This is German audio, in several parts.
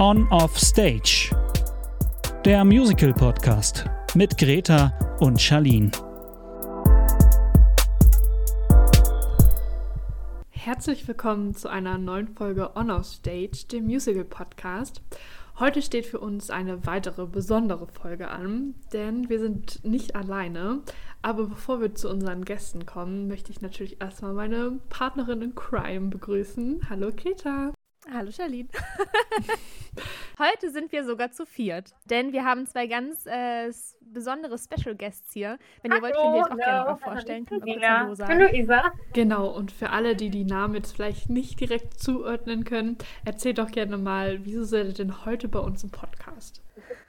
On Off Stage. Der Musical Podcast mit Greta und Charlene. Herzlich willkommen zu einer neuen Folge On Off Stage, dem Musical Podcast. Heute steht für uns eine weitere besondere Folge an, denn wir sind nicht alleine. Aber bevor wir zu unseren Gästen kommen, möchte ich natürlich erstmal meine Partnerin in Crime begrüßen. Hallo Greta. Hallo Charlene. Heute sind wir sogar zu viert, denn wir haben zwei ganz äh, besondere Special Guests hier. Wenn ihr wollt, könnt ihr euch auch gerne mal vorstellen. Hallo, Hallo Isa. Genau, und für alle, die die Namen jetzt vielleicht nicht direkt zuordnen können, erzählt doch gerne mal, wieso seid ihr denn heute bei uns im Podcast?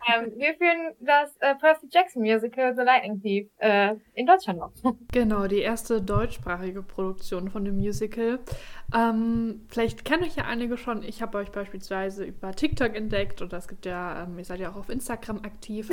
Ähm, wir führen das äh, Percy Jackson Musical The Lightning Thief äh, in Deutschland noch. Genau, die erste deutschsprachige Produktion von dem Musical. Ähm, vielleicht kennen euch ja einige schon. Ich habe euch beispielsweise über TikTok entdeckt oder es gibt ja, ähm, ihr seid ja auch auf Instagram aktiv.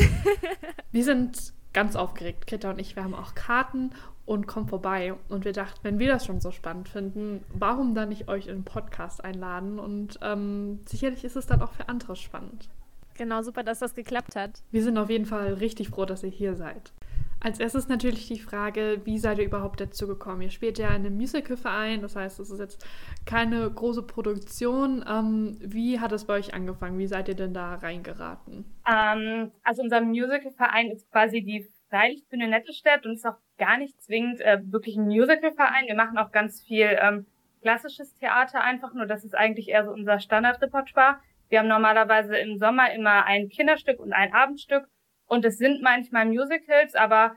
wir sind ganz aufgeregt, Greta und ich. Wir haben auch Karten und kommen vorbei. Und wir dachten, wenn wir das schon so spannend finden, warum dann nicht euch in den Podcast einladen? Und ähm, sicherlich ist es dann auch für andere spannend. Genau, super, dass das geklappt hat. Wir sind auf jeden Fall richtig froh, dass ihr hier seid. Als erstes natürlich die Frage, wie seid ihr überhaupt dazu gekommen? Ihr spielt ja in einem Musicalverein, das heißt, es ist jetzt keine große Produktion. Ähm, wie hat es bei euch angefangen? Wie seid ihr denn da reingeraten? Ähm, also unser Musicalverein ist quasi die Freilichtbühne Nettelstedt und ist auch gar nicht zwingend äh, wirklich ein Musicalverein. Wir machen auch ganz viel ähm, klassisches Theater einfach, nur das ist eigentlich eher so unser Standardrepertoire. Wir haben normalerweise im Sommer immer ein Kinderstück und ein Abendstück. Und es sind manchmal Musicals, aber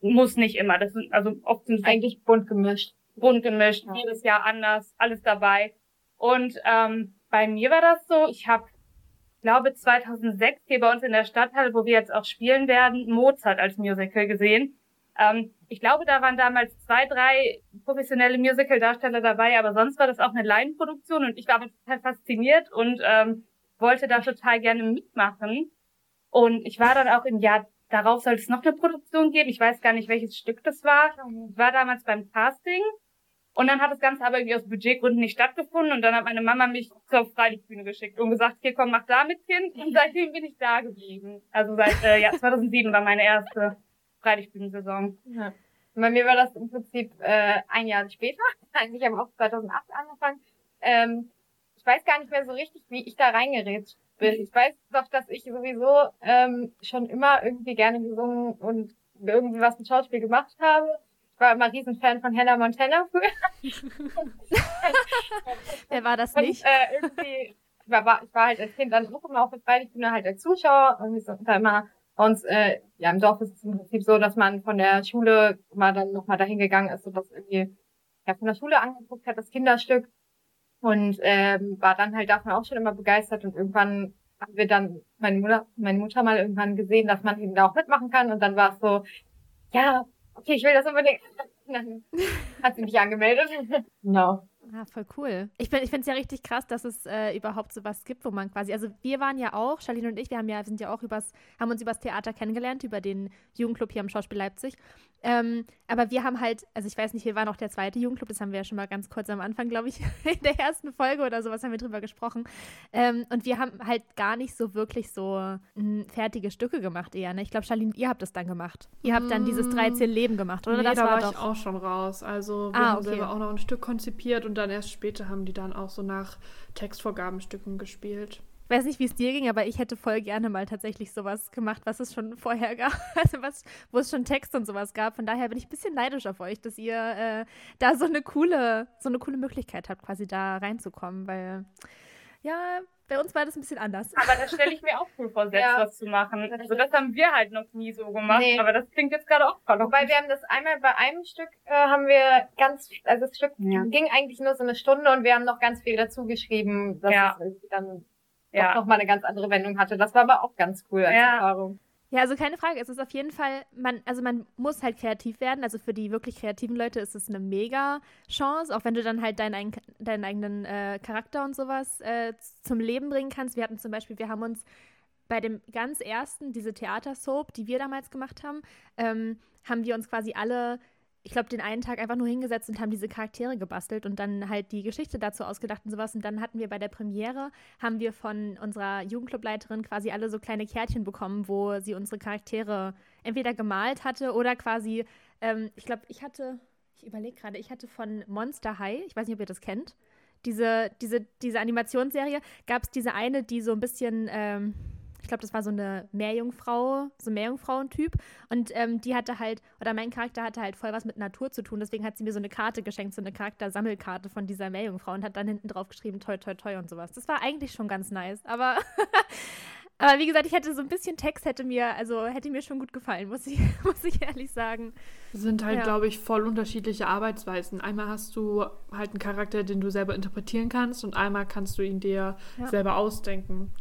muss nicht immer. Das sind, also oft sind es eigentlich bunt gemischt. Bunt gemischt, ja. jedes Jahr anders, alles dabei. Und ähm, bei mir war das so, ich habe, glaube 2006 hier bei uns in der Stadthalle, wo wir jetzt auch spielen werden, Mozart als Musical gesehen. Ähm, ich glaube, da waren damals zwei, drei professionelle Musical-Darsteller dabei, aber sonst war das auch eine Laienproduktion und ich war total fasziniert und ähm, wollte da total gerne mitmachen. Und ich war dann auch im Jahr darauf soll es noch eine Produktion geben. Ich weiß gar nicht, welches Stück das war. Ich war damals beim Casting und dann hat das Ganze aber irgendwie aus Budgetgründen nicht stattgefunden und dann hat meine Mama mich zur Freilichtbühne geschickt und gesagt, hier komm, mach da mit Kind und seitdem bin ich da geblieben. Also seit äh, ja, 2007 war meine erste Freilichtbühnensaison. Ja. Bei mir war das im Prinzip äh, ein Jahr später. Eigentlich haben wir auch 2008 angefangen. Ähm, ich weiß gar nicht mehr so richtig, wie ich da reingeredet bin. Ich weiß doch, dass ich sowieso ähm, schon immer irgendwie gerne gesungen und irgendwie was mit Schauspiel gemacht habe. Ich war immer riesen Fan von Hannah Montana früher. Wer war das nicht? Und, äh, irgendwie, ich war, ich war halt als Kind dann auch immer auf der Freilichtbühne halt als Zuschauer und sind da immer bei uns, äh, ja, im Dorf ist es im Prinzip so, dass man von der Schule mal dann nochmal dahin gegangen ist und das irgendwie ja, von der Schule angeguckt hat, das Kinderstück. Und ähm, war dann halt davon auch schon immer begeistert und irgendwann haben wir dann meine Mutter, meine Mutter mal irgendwann gesehen, dass man eben da auch mitmachen kann und dann war es so, ja, okay, ich will das unbedingt. dann hat sie mich angemeldet. Genau. Ah, voll cool. Ich, finde es ja richtig krass, dass es äh, überhaupt sowas gibt, wo man quasi, also wir waren ja auch, Charlene und ich, wir haben ja, sind ja auch übers, haben uns übers Theater kennengelernt, über den Jugendclub hier am Schauspiel Leipzig. Ähm, aber wir haben halt, also ich weiß nicht, wir waren auch der zweite Jugendclub, das haben wir ja schon mal ganz kurz am Anfang, glaube ich, in der ersten Folge oder sowas haben wir drüber gesprochen. Ähm, und wir haben halt gar nicht so wirklich so m, hm, fertige Stücke gemacht eher. Ne? Ich glaube, Charlene, ihr habt das dann gemacht. Ihr habt dann dieses 13 mm. Leben gemacht, oder? Nee, das da war, war ich auch schon raus. Also wir ah, haben okay. selber auch noch ein Stück konzipiert und dann erst später haben die dann auch so nach Textvorgabenstücken gespielt. Ich weiß nicht, wie es dir ging, aber ich hätte voll gerne mal tatsächlich sowas gemacht, was es schon vorher gab. Also was, wo es schon Text und sowas gab. Von daher bin ich ein bisschen neidisch auf euch, dass ihr äh, da so eine coole, so eine coole Möglichkeit habt, quasi da reinzukommen, weil ja, bei uns war das ein bisschen anders. Aber da stelle ich mir auch cool vor, selbst ja. was zu machen. Also das haben wir halt noch nie so gemacht, nee. aber das klingt jetzt gerade auch voll. Wobei wir haben das einmal bei einem Stück äh, haben wir ganz, also das Stück ja. ging eigentlich nur so eine Stunde und wir haben noch ganz viel dazu geschrieben, dass ja. es dann ja. noch mal eine ganz andere Wendung hatte. Das war aber auch ganz cool als ja. Erfahrung. Ja, also keine Frage. Es ist auf jeden Fall, man, also man muss halt kreativ werden. Also für die wirklich kreativen Leute ist es eine mega Chance, auch wenn du dann halt deinen, deinen eigenen äh, Charakter und sowas äh, zum Leben bringen kannst. Wir hatten zum Beispiel, wir haben uns bei dem ganz ersten, diese Theatersoap, die wir damals gemacht haben, ähm, haben wir uns quasi alle ich glaube, den einen Tag einfach nur hingesetzt und haben diese Charaktere gebastelt und dann halt die Geschichte dazu ausgedacht und sowas. Und dann hatten wir bei der Premiere, haben wir von unserer Jugendclubleiterin quasi alle so kleine Kärtchen bekommen, wo sie unsere Charaktere entweder gemalt hatte oder quasi, ähm, ich glaube, ich hatte, ich überlege gerade, ich hatte von Monster High, ich weiß nicht, ob ihr das kennt, diese, diese, diese Animationsserie, gab es diese eine, die so ein bisschen, ähm, ich glaube, das war so eine Meerjungfrau, so ein Meerjungfrauentyp. Und ähm, die hatte halt, oder mein Charakter hatte halt voll was mit Natur zu tun. Deswegen hat sie mir so eine Karte geschenkt, so eine Charaktersammelkarte von dieser Meerjungfrau und hat dann hinten drauf geschrieben, toi, toi, toi und sowas. Das war eigentlich schon ganz nice. Aber, aber wie gesagt, ich hätte so ein bisschen Text, hätte mir, also hätte mir schon gut gefallen, muss ich, muss ich ehrlich sagen. Das sind halt, Ja. glaube ich, voll unterschiedliche Arbeitsweisen. Einmal hast du halt einen Charakter, den du selber interpretieren kannst und einmal kannst du ihn dir Ja. selber ausdenken.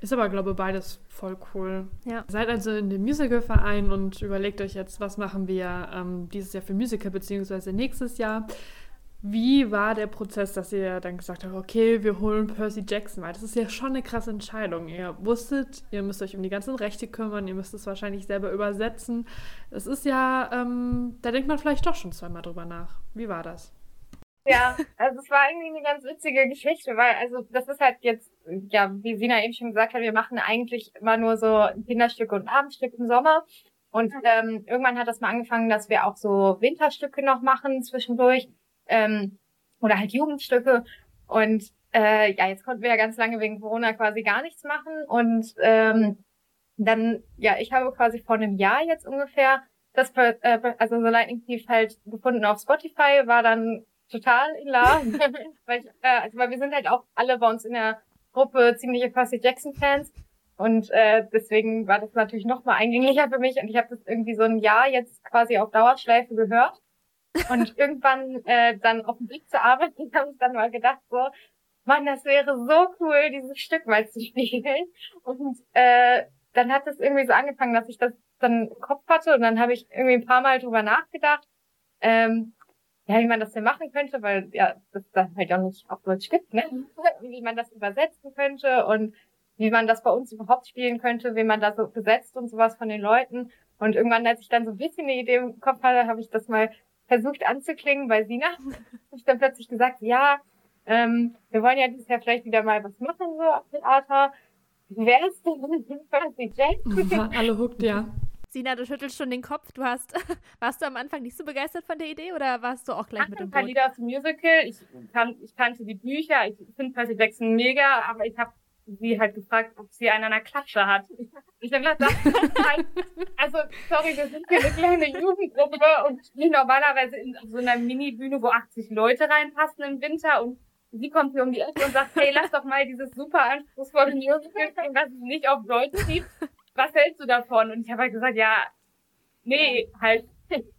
Ist aber, glaube ich, beides voll cool. Ja. Seid also in dem Musical-Verein und überlegt euch jetzt, was machen wir ähm, dieses Jahr für Musical, beziehungsweise nächstes Jahr. Wie war der Prozess, dass ihr dann gesagt habt, okay, wir holen Percy Jackson, weil das ist ja schon eine krasse Entscheidung. Ihr wusstet, ihr müsst euch um die ganzen Rechte kümmern, ihr müsst es wahrscheinlich selber übersetzen. Es ist ja, ähm, da denkt man vielleicht doch schon zweimal drüber nach. Wie war das? Ja, also es war irgendwie eine ganz witzige Geschichte, weil also das ist halt jetzt, ja, wie Sina eben schon gesagt hat, wir machen eigentlich immer nur so Kinderstücke und Abendstücke im Sommer. Und ähm, irgendwann hat das mal angefangen, dass wir auch so Winterstücke noch machen zwischendurch. Ähm, oder halt Jugendstücke. Und äh, ja, jetzt konnten wir ja ganz lange wegen Corona quasi gar nichts machen. Und ähm, dann, ja, ich habe quasi vor einem Jahr jetzt ungefähr das, äh, also so Lightning Thief halt gefunden auf Spotify, war dann total in love. weil, ich, äh, also, weil wir sind halt auch alle bei uns in der Gruppe ziemliche Percy Jackson Fans. Und äh, deswegen war das natürlich noch mal eingänglicher für mich. Und ich habe das irgendwie so ein Jahr jetzt quasi auf Dauerschleife gehört. Und irgendwann äh, dann auf dem Weg zur Arbeit habe ich dann mal gedacht, so, Mann, das wäre so cool, dieses Stück mal zu spielen. Und äh, dann hat es irgendwie so angefangen, dass ich das dann im Kopf hatte. Und dann habe ich irgendwie ein paar Mal drüber nachgedacht. Ähm, ja, wie man das denn machen könnte, weil ja, das dann halt auch nicht auf Deutsch gibt, ne? Wie man das übersetzen könnte und wie man das bei uns überhaupt spielen könnte, wie man da so besetzt und sowas von den Leuten. Und irgendwann, als ich dann so ein bisschen eine Idee im Kopf hatte, habe ich das mal versucht anzuklingen bei Sina. Hab ich dann plötzlich gesagt, ja, ähm, wir wollen ja dieses Jahr vielleicht wieder mal was machen, so auf Theater. Wie wär's denn Percy Jackson? Alle hooked, ja. Sina, du schüttelst schon den Kopf. Du hast, warst du am Anfang nicht so begeistert von der Idee oder warst du auch gleich mit paar Boot? Lieder aus dem Musical. Ich, kan ich kannte die Bücher. Ich finde Percy Jackson mega, aber ich habe sie halt gefragt, ob sie einen an der Klatsche hat. Ich habe gedacht, also sorry, wir sind hier eine kleine Jugendgruppe und spielen normalerweise in so einer Mini-Bühne, wo 80 Leute reinpassen im Winter und sie kommt hier um die Ecke und sagt, hey, lass doch mal dieses super anspruchsvolle Musical was es nicht auf Deutsch gibt. Was hältst du davon? Und ich habe halt gesagt, ja, nee, halt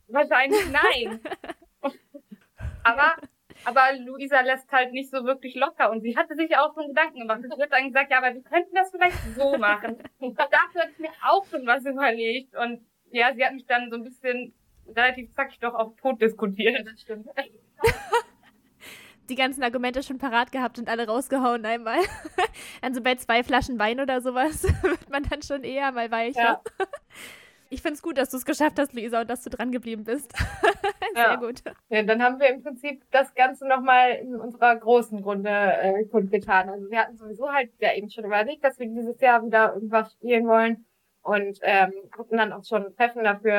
wahrscheinlich nein. aber aber Luisa lässt halt nicht so wirklich locker und sie hatte sich auch schon Gedanken gemacht. Sie hat dann gesagt, ja, aber wir könnten das vielleicht so machen. Und dafür hatte ich mir auch schon was überlegt und ja, sie hat mich dann so ein bisschen relativ zackig doch auf tot diskutiert. Das stimmt. Die ganzen Argumente schon parat gehabt und alle rausgehauen einmal. also bei zwei Flaschen Wein oder sowas wird man dann schon eher mal weicher. Ja. Ich finde es gut, dass du es geschafft hast, Luisa, und dass du dran geblieben bist. Sehr Ja. gut. Ja, dann haben wir im Prinzip das Ganze nochmal in unserer großen Runde äh, kundgetan. Also wir hatten sowieso halt ja eben schon überlegt, dass wir dieses Jahr wieder irgendwas spielen wollen und ähm, hatten dann auch schon ein Treffen dafür.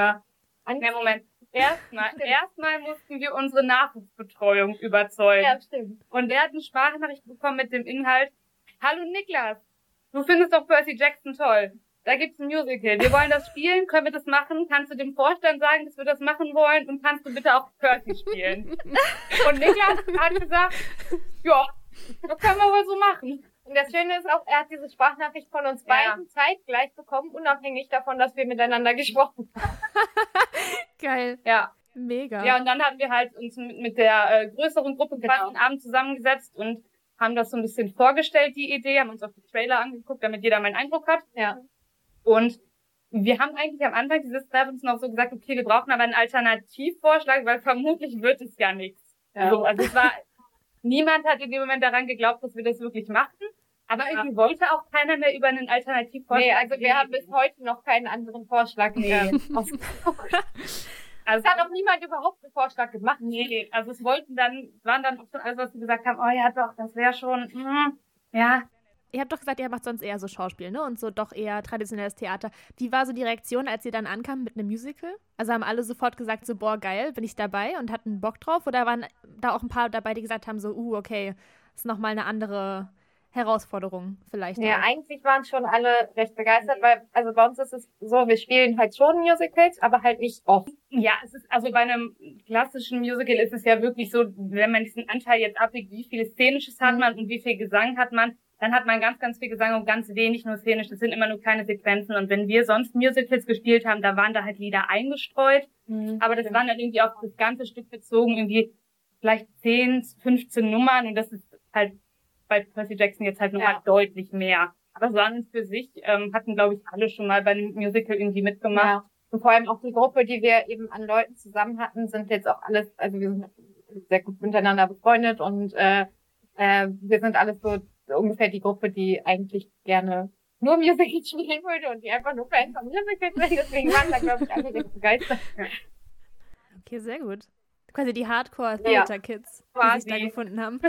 Ja, Moment. Erstmal, erstmal mussten wir unsere Nachwuchsbetreuung überzeugen. Ja, stimmt. Und der hat eine Sprachnachricht bekommen mit dem Inhalt, Hallo Niklas, du findest doch Percy Jackson toll. Da gibt's ein Musical. Wir wollen das spielen. Können wir das machen? Kannst du dem Vorstand sagen, dass wir das machen wollen? Und kannst du bitte auch Percy spielen? Und Niklas hat gesagt, ja, das können wir wohl so machen. Und das Schöne ist auch, er hat diese Sprachnachricht von uns Ja. beiden zeitgleich bekommen, unabhängig davon, dass wir miteinander gesprochen haben. Geil. Ja. Mega. Ja, und dann haben wir halt uns mit, mit der äh, größeren Gruppe Genau. quasi Abend zusammengesetzt und haben das so ein bisschen vorgestellt, die Idee, haben uns auch die Trailer angeguckt, damit jeder mal einen Eindruck hat. Ja. Und wir haben eigentlich am Anfang dieses Treffens noch so gesagt, okay, wir brauchen aber einen Alternativvorschlag, weil vermutlich wird es ja nichts. Ja. So, also es war, niemand hat in dem Moment daran geglaubt, dass wir das wirklich machen. Aber irgendwie wollte auch keiner mehr über einen Alternativvorschlag. Nee, also wir haben bis heute noch keinen anderen Vorschlag Nee. ausgesucht. Also es hat auch niemand überhaupt einen Vorschlag gemacht. Nee, also es wollten dann, waren dann auch schon alles, was sie gesagt haben, oh ja doch, das wäre schon, mm, ja. Ihr habt doch gesagt, ihr macht sonst eher so Schauspiel, ne? Und so doch eher traditionelles Theater. Wie war so die Reaktion, als ihr dann ankam mit einem Musical? Also haben alle sofort gesagt, so, boah, geil, bin ich dabei und hatten Bock drauf? Oder waren da auch ein paar dabei, die gesagt haben, so, uh, okay, ist nochmal eine andere Herausforderung vielleicht. Ja, auch. eigentlich waren schon alle recht begeistert, weil, also bei uns ist es so, wir spielen halt schon Musicals, aber halt nicht oft. Ja, es ist, also bei einem klassischen Musical ist es ja wirklich so, wenn man diesen Anteil jetzt abwiegt, wie viel Szenisches hat mhm. man und wie viel Gesang hat man, dann hat man ganz, ganz viel Gesang und ganz wenig nur szenisch. Das sind immer nur kleine Sequenzen. Und wenn wir sonst Musicals gespielt haben, da waren da halt Lieder eingestreut. Mhm. Aber das waren dann irgendwie auf das ganze Stück bezogen, irgendwie vielleicht 10, 15 Nummern. Und das ist halt bei Percy Jackson jetzt halt nochmal ja. deutlich mehr. Aber so an und für sich ähm, hatten, glaube ich, alle schon mal bei einem Musical irgendwie mitgemacht. Ja. Und vor allem auch die Gruppe, die wir eben an Leuten zusammen hatten, sind jetzt auch alles, also wir sind sehr gut miteinander befreundet und äh, äh, wir sind alles so ungefähr die Gruppe, die eigentlich gerne nur Musical spielen würde und die einfach nur Fans von Musicals sind. Deswegen waren da, glaube ich, alle begeistert. Okay, sehr gut. Quasi die Hardcore-Theater-Kids, ja, die sich da gefunden haben.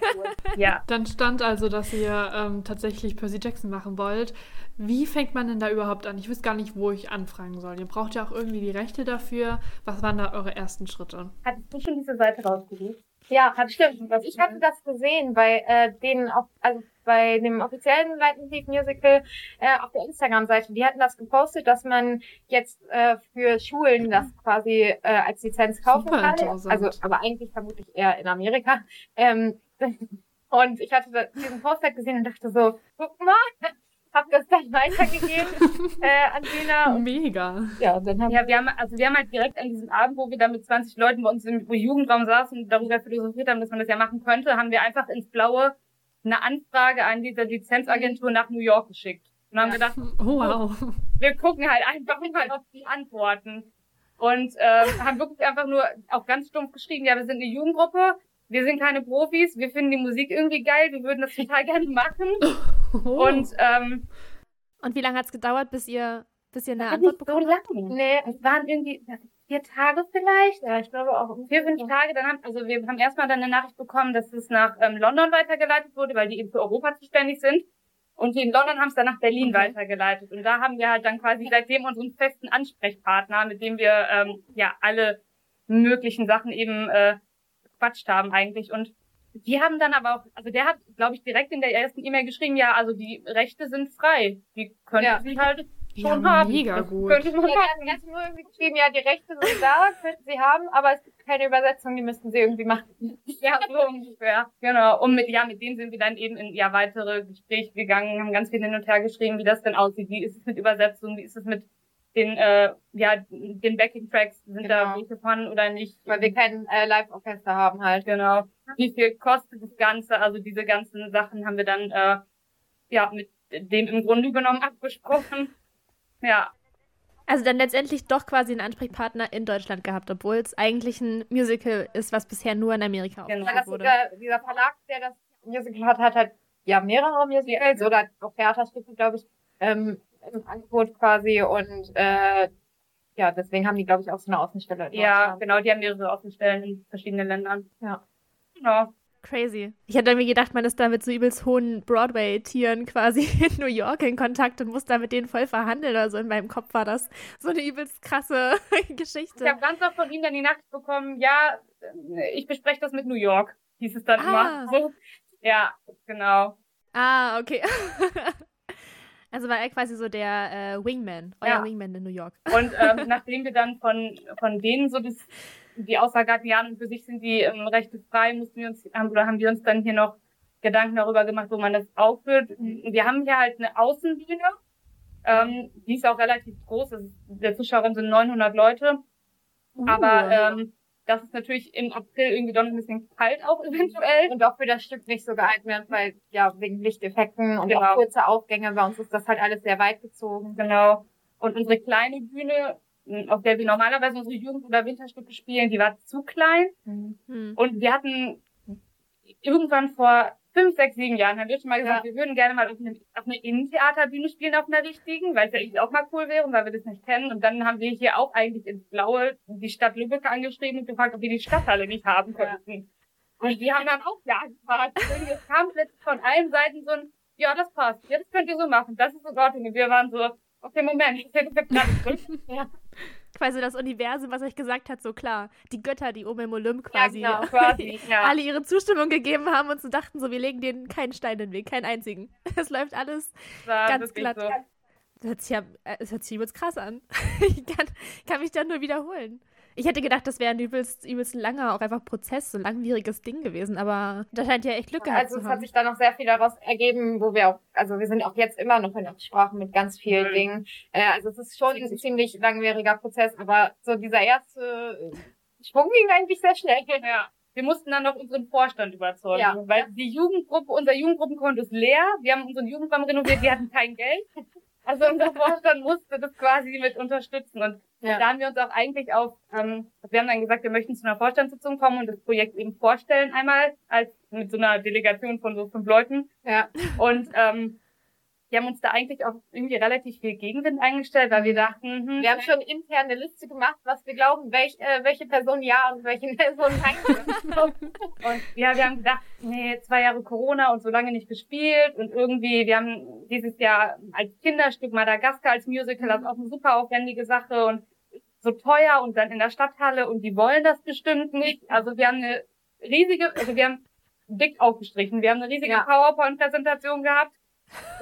ja. Dann stand also, dass ihr ähm, tatsächlich Percy Jackson machen wollt. Wie fängt man denn da überhaupt an? Ich wüsste gar nicht, wo ich anfangen soll. Ihr braucht ja auch irgendwie die Rechte dafür. Was waren da eure ersten Schritte? Hattest du schon diese Seite rausgesucht? Ja, hat stimmt. Ich hatte das gesehen bei äh, denen auf, also bei dem offiziellen Leitmotiv Musical äh, auf der Instagram-Seite. Die hatten das gepostet, dass man jetzt äh, für Schulen das quasi äh, als Lizenz kaufen kann. Also, aber eigentlich vermutlich eher in Amerika. Ähm, und ich hatte diesen Post halt gesehen und dachte so, guck mal, hab das dann weitergegeben äh, an Dina. Mega. Ja, dann haben ja, wir haben also wir haben halt direkt an diesem Abend, wo wir da mit 20 Leuten bei uns im Jugendraum saßen und darüber philosophiert haben, dass man das ja machen könnte, haben wir einfach ins Blaue eine Anfrage an diese Lizenzagentur nach New York geschickt. Und haben ja. gedacht, oh, wow. wir gucken halt einfach mal auf die Antworten. Und äh, haben wirklich einfach nur auch ganz stumpf geschrieben, ja, wir sind eine Jugendgruppe, wir sind keine Profis, wir finden die Musik irgendwie geil, wir würden das total gerne machen. Oh. Und ähm, und wie lange hat es gedauert, bis ihr bis ihr eine Antwort bekommen habt? So nee, es waren irgendwie vier Tage vielleicht. Ja, ich glaube auch. Vier, fünf Tage. Dann haben, also wir haben erstmal dann eine Nachricht bekommen, dass es nach ähm, London weitergeleitet wurde, weil die eben für Europa zuständig sind. Und die in London haben es dann nach Berlin okay. weitergeleitet. Und da haben wir halt dann quasi seitdem unseren festen Ansprechpartner, mit dem wir ähm, ja alle möglichen Sachen eben äh, gequatscht haben eigentlich. Und die haben dann aber auch, also der hat, glaube ich, direkt in der ersten E-Mail geschrieben, ja, also die Rechte sind frei. Die können ja. sie halt schon ja, haben. Mega gut. Könnte man ja, die hatten nur irgendwie geschrieben, ja, die Rechte sind da, könnten sie haben, aber es gibt keine Übersetzung, die müssten sie irgendwie machen. ja, so ungefähr. Genau. Und mit, ja, mit denen sind wir dann eben in ja weitere Gespräche gegangen, haben ganz viel hin und her geschrieben, wie das denn aussieht, wie ist es mit Übersetzung, wie ist es mit den, äh, ja, den Backing-Tracks, sind genau. da welche von oder nicht. Weil wir kein äh, Live-Orchester haben halt. Genau. Wie viel kostet das Ganze? Also diese ganzen Sachen haben wir dann, äh, ja, mit dem im Grunde genommen abgesprochen. Ja. Also dann letztendlich doch quasi einen Ansprechpartner in Deutschland gehabt, obwohl es eigentlich ein Musical ist, was bisher nur in Amerika genau. aufgeführt wurde. Dieser, dieser Verlag, der das Musical hat, hat halt ja mehrere Musicals ja. oder auch Theaterstücke, glaube ich, ähm, im Angebot quasi und äh, ja, deswegen haben die, glaube ich, auch so eine Außenstelle. Ja, genau, die haben mehrere Außenstellen in verschiedenen Ländern. Ja. Genau. Crazy. Ich hätte mir gedacht, man ist da mit so übelst hohen Broadway-Tieren quasi in New York in Kontakt und muss da mit denen voll verhandeln oder so. In meinem Kopf war das so eine übelst krasse Geschichte. Ich habe ganz oft von ihm dann die Nacht bekommen, ja, ich bespreche das mit New York, hieß es dann ah. immer. So. Ja, genau. Ah, okay. Also war er quasi so der äh, Wingman, euer ja. Wingman in New York. Und ähm, nachdem wir dann von, von denen so das, die Aussage hatten, ja, für sich sind die ähm, Rechte frei, mussten wir uns, haben, oder haben wir uns dann hier noch Gedanken darüber gemacht, wo man das aufführt. Wir haben hier halt eine Außenbühne, ähm, die ist auch relativ groß, ist, der Zuschauerraum sind 900 Leute. Uh. Aber ähm, das ist natürlich im April irgendwie doch ein bisschen kalt auch eventuell. Und auch für das Stück nicht so geeignet, weil ja wegen Lichteffekten und genau. auch kurze Aufgänge bei uns ist das halt alles sehr weit gezogen. Genau. Und unsere kleine Bühne, auf der wir normalerweise unsere Jugend- oder Winterstücke spielen, die war zu klein. Mhm. Und wir hatten irgendwann vor fünf, sechs, sieben Jahren haben wir schon mal gesagt, ja. wir würden gerne mal auf eine, auf eine Innentheaterbühne spielen, auf einer richtigen, weil es ja irgendwie auch mal cool wäre, weil wir das nicht kennen. Und dann haben wir hier auch eigentlich ins Blaue die Stadt Lübeck angeschrieben und gefragt, ob wir die Stadthalle nicht haben könnten. Ja. Und die haben dann auch ja gefragt. Und es kam plötzlich von allen Seiten so ein, ja, das passt, ja, das könnt ihr so machen, das ist in Ordnung. Und wir waren so, okay, Moment, ich hätte gerade ja quasi das Universum, was euch gesagt hat, so klar. Die Götter, die oben im Olymp quasi, ja, genau, quasi ja. alle ihre Zustimmung gegeben haben und so dachten, so, wir legen denen keinen Stein in den Weg, keinen einzigen. Es läuft alles ganz glatt. So. Das hört sich ja, äh, es hört sich übelst krass an. ich kann, kann mich dann nur wiederholen. Ich hätte gedacht, das wäre ein übelst, übelst langer, auch einfach Prozess, so ein langwieriges Ding gewesen, aber da scheint ja echt Glück gehabt also zu haben. Also es hat sich da noch sehr viel daraus ergeben, wo wir auch, also wir sind auch jetzt immer noch in Absprache mit ganz vielen mhm. Dingen. Äh, also es ist schon ein ziemlich langwieriger Prozess, aber so dieser erste Schwung ging eigentlich sehr schnell. Ja. Wir mussten dann noch unseren Vorstand überzeugen, ja. weil die Jugendgruppe, unser Jugendgruppenkonto ist leer. Wir haben unseren Jugendraum renoviert, wir hatten kein Geld. Also unser Vorstand musste das quasi mit unterstützen. Und ja. da haben wir uns auch eigentlich auf, ähm, wir haben dann gesagt, wir möchten zu einer Vorstandssitzung kommen und das Projekt eben vorstellen einmal, als mit so einer Delegation von so fünf Leuten. Ja. Und ähm, wir haben uns da eigentlich auch irgendwie relativ viel Gegenwind eingestellt, weil wir mhm. dachten, hm, wir haben schon intern eine Liste gemacht, was wir glauben, welch, äh, welche Person ja und welche Person nein. und ja, wir haben gedacht, nee, zwei Jahre Corona und so lange nicht gespielt und irgendwie, wir haben dieses Jahr als Kinderstück Madagaskar als Musical, das ist auch eine super aufwendige Sache und so teuer und dann in der Stadthalle und die wollen das bestimmt nicht. Also wir haben eine riesige, also wir haben dick aufgestrichen, wir haben eine riesige ja. PowerPoint-Präsentation gehabt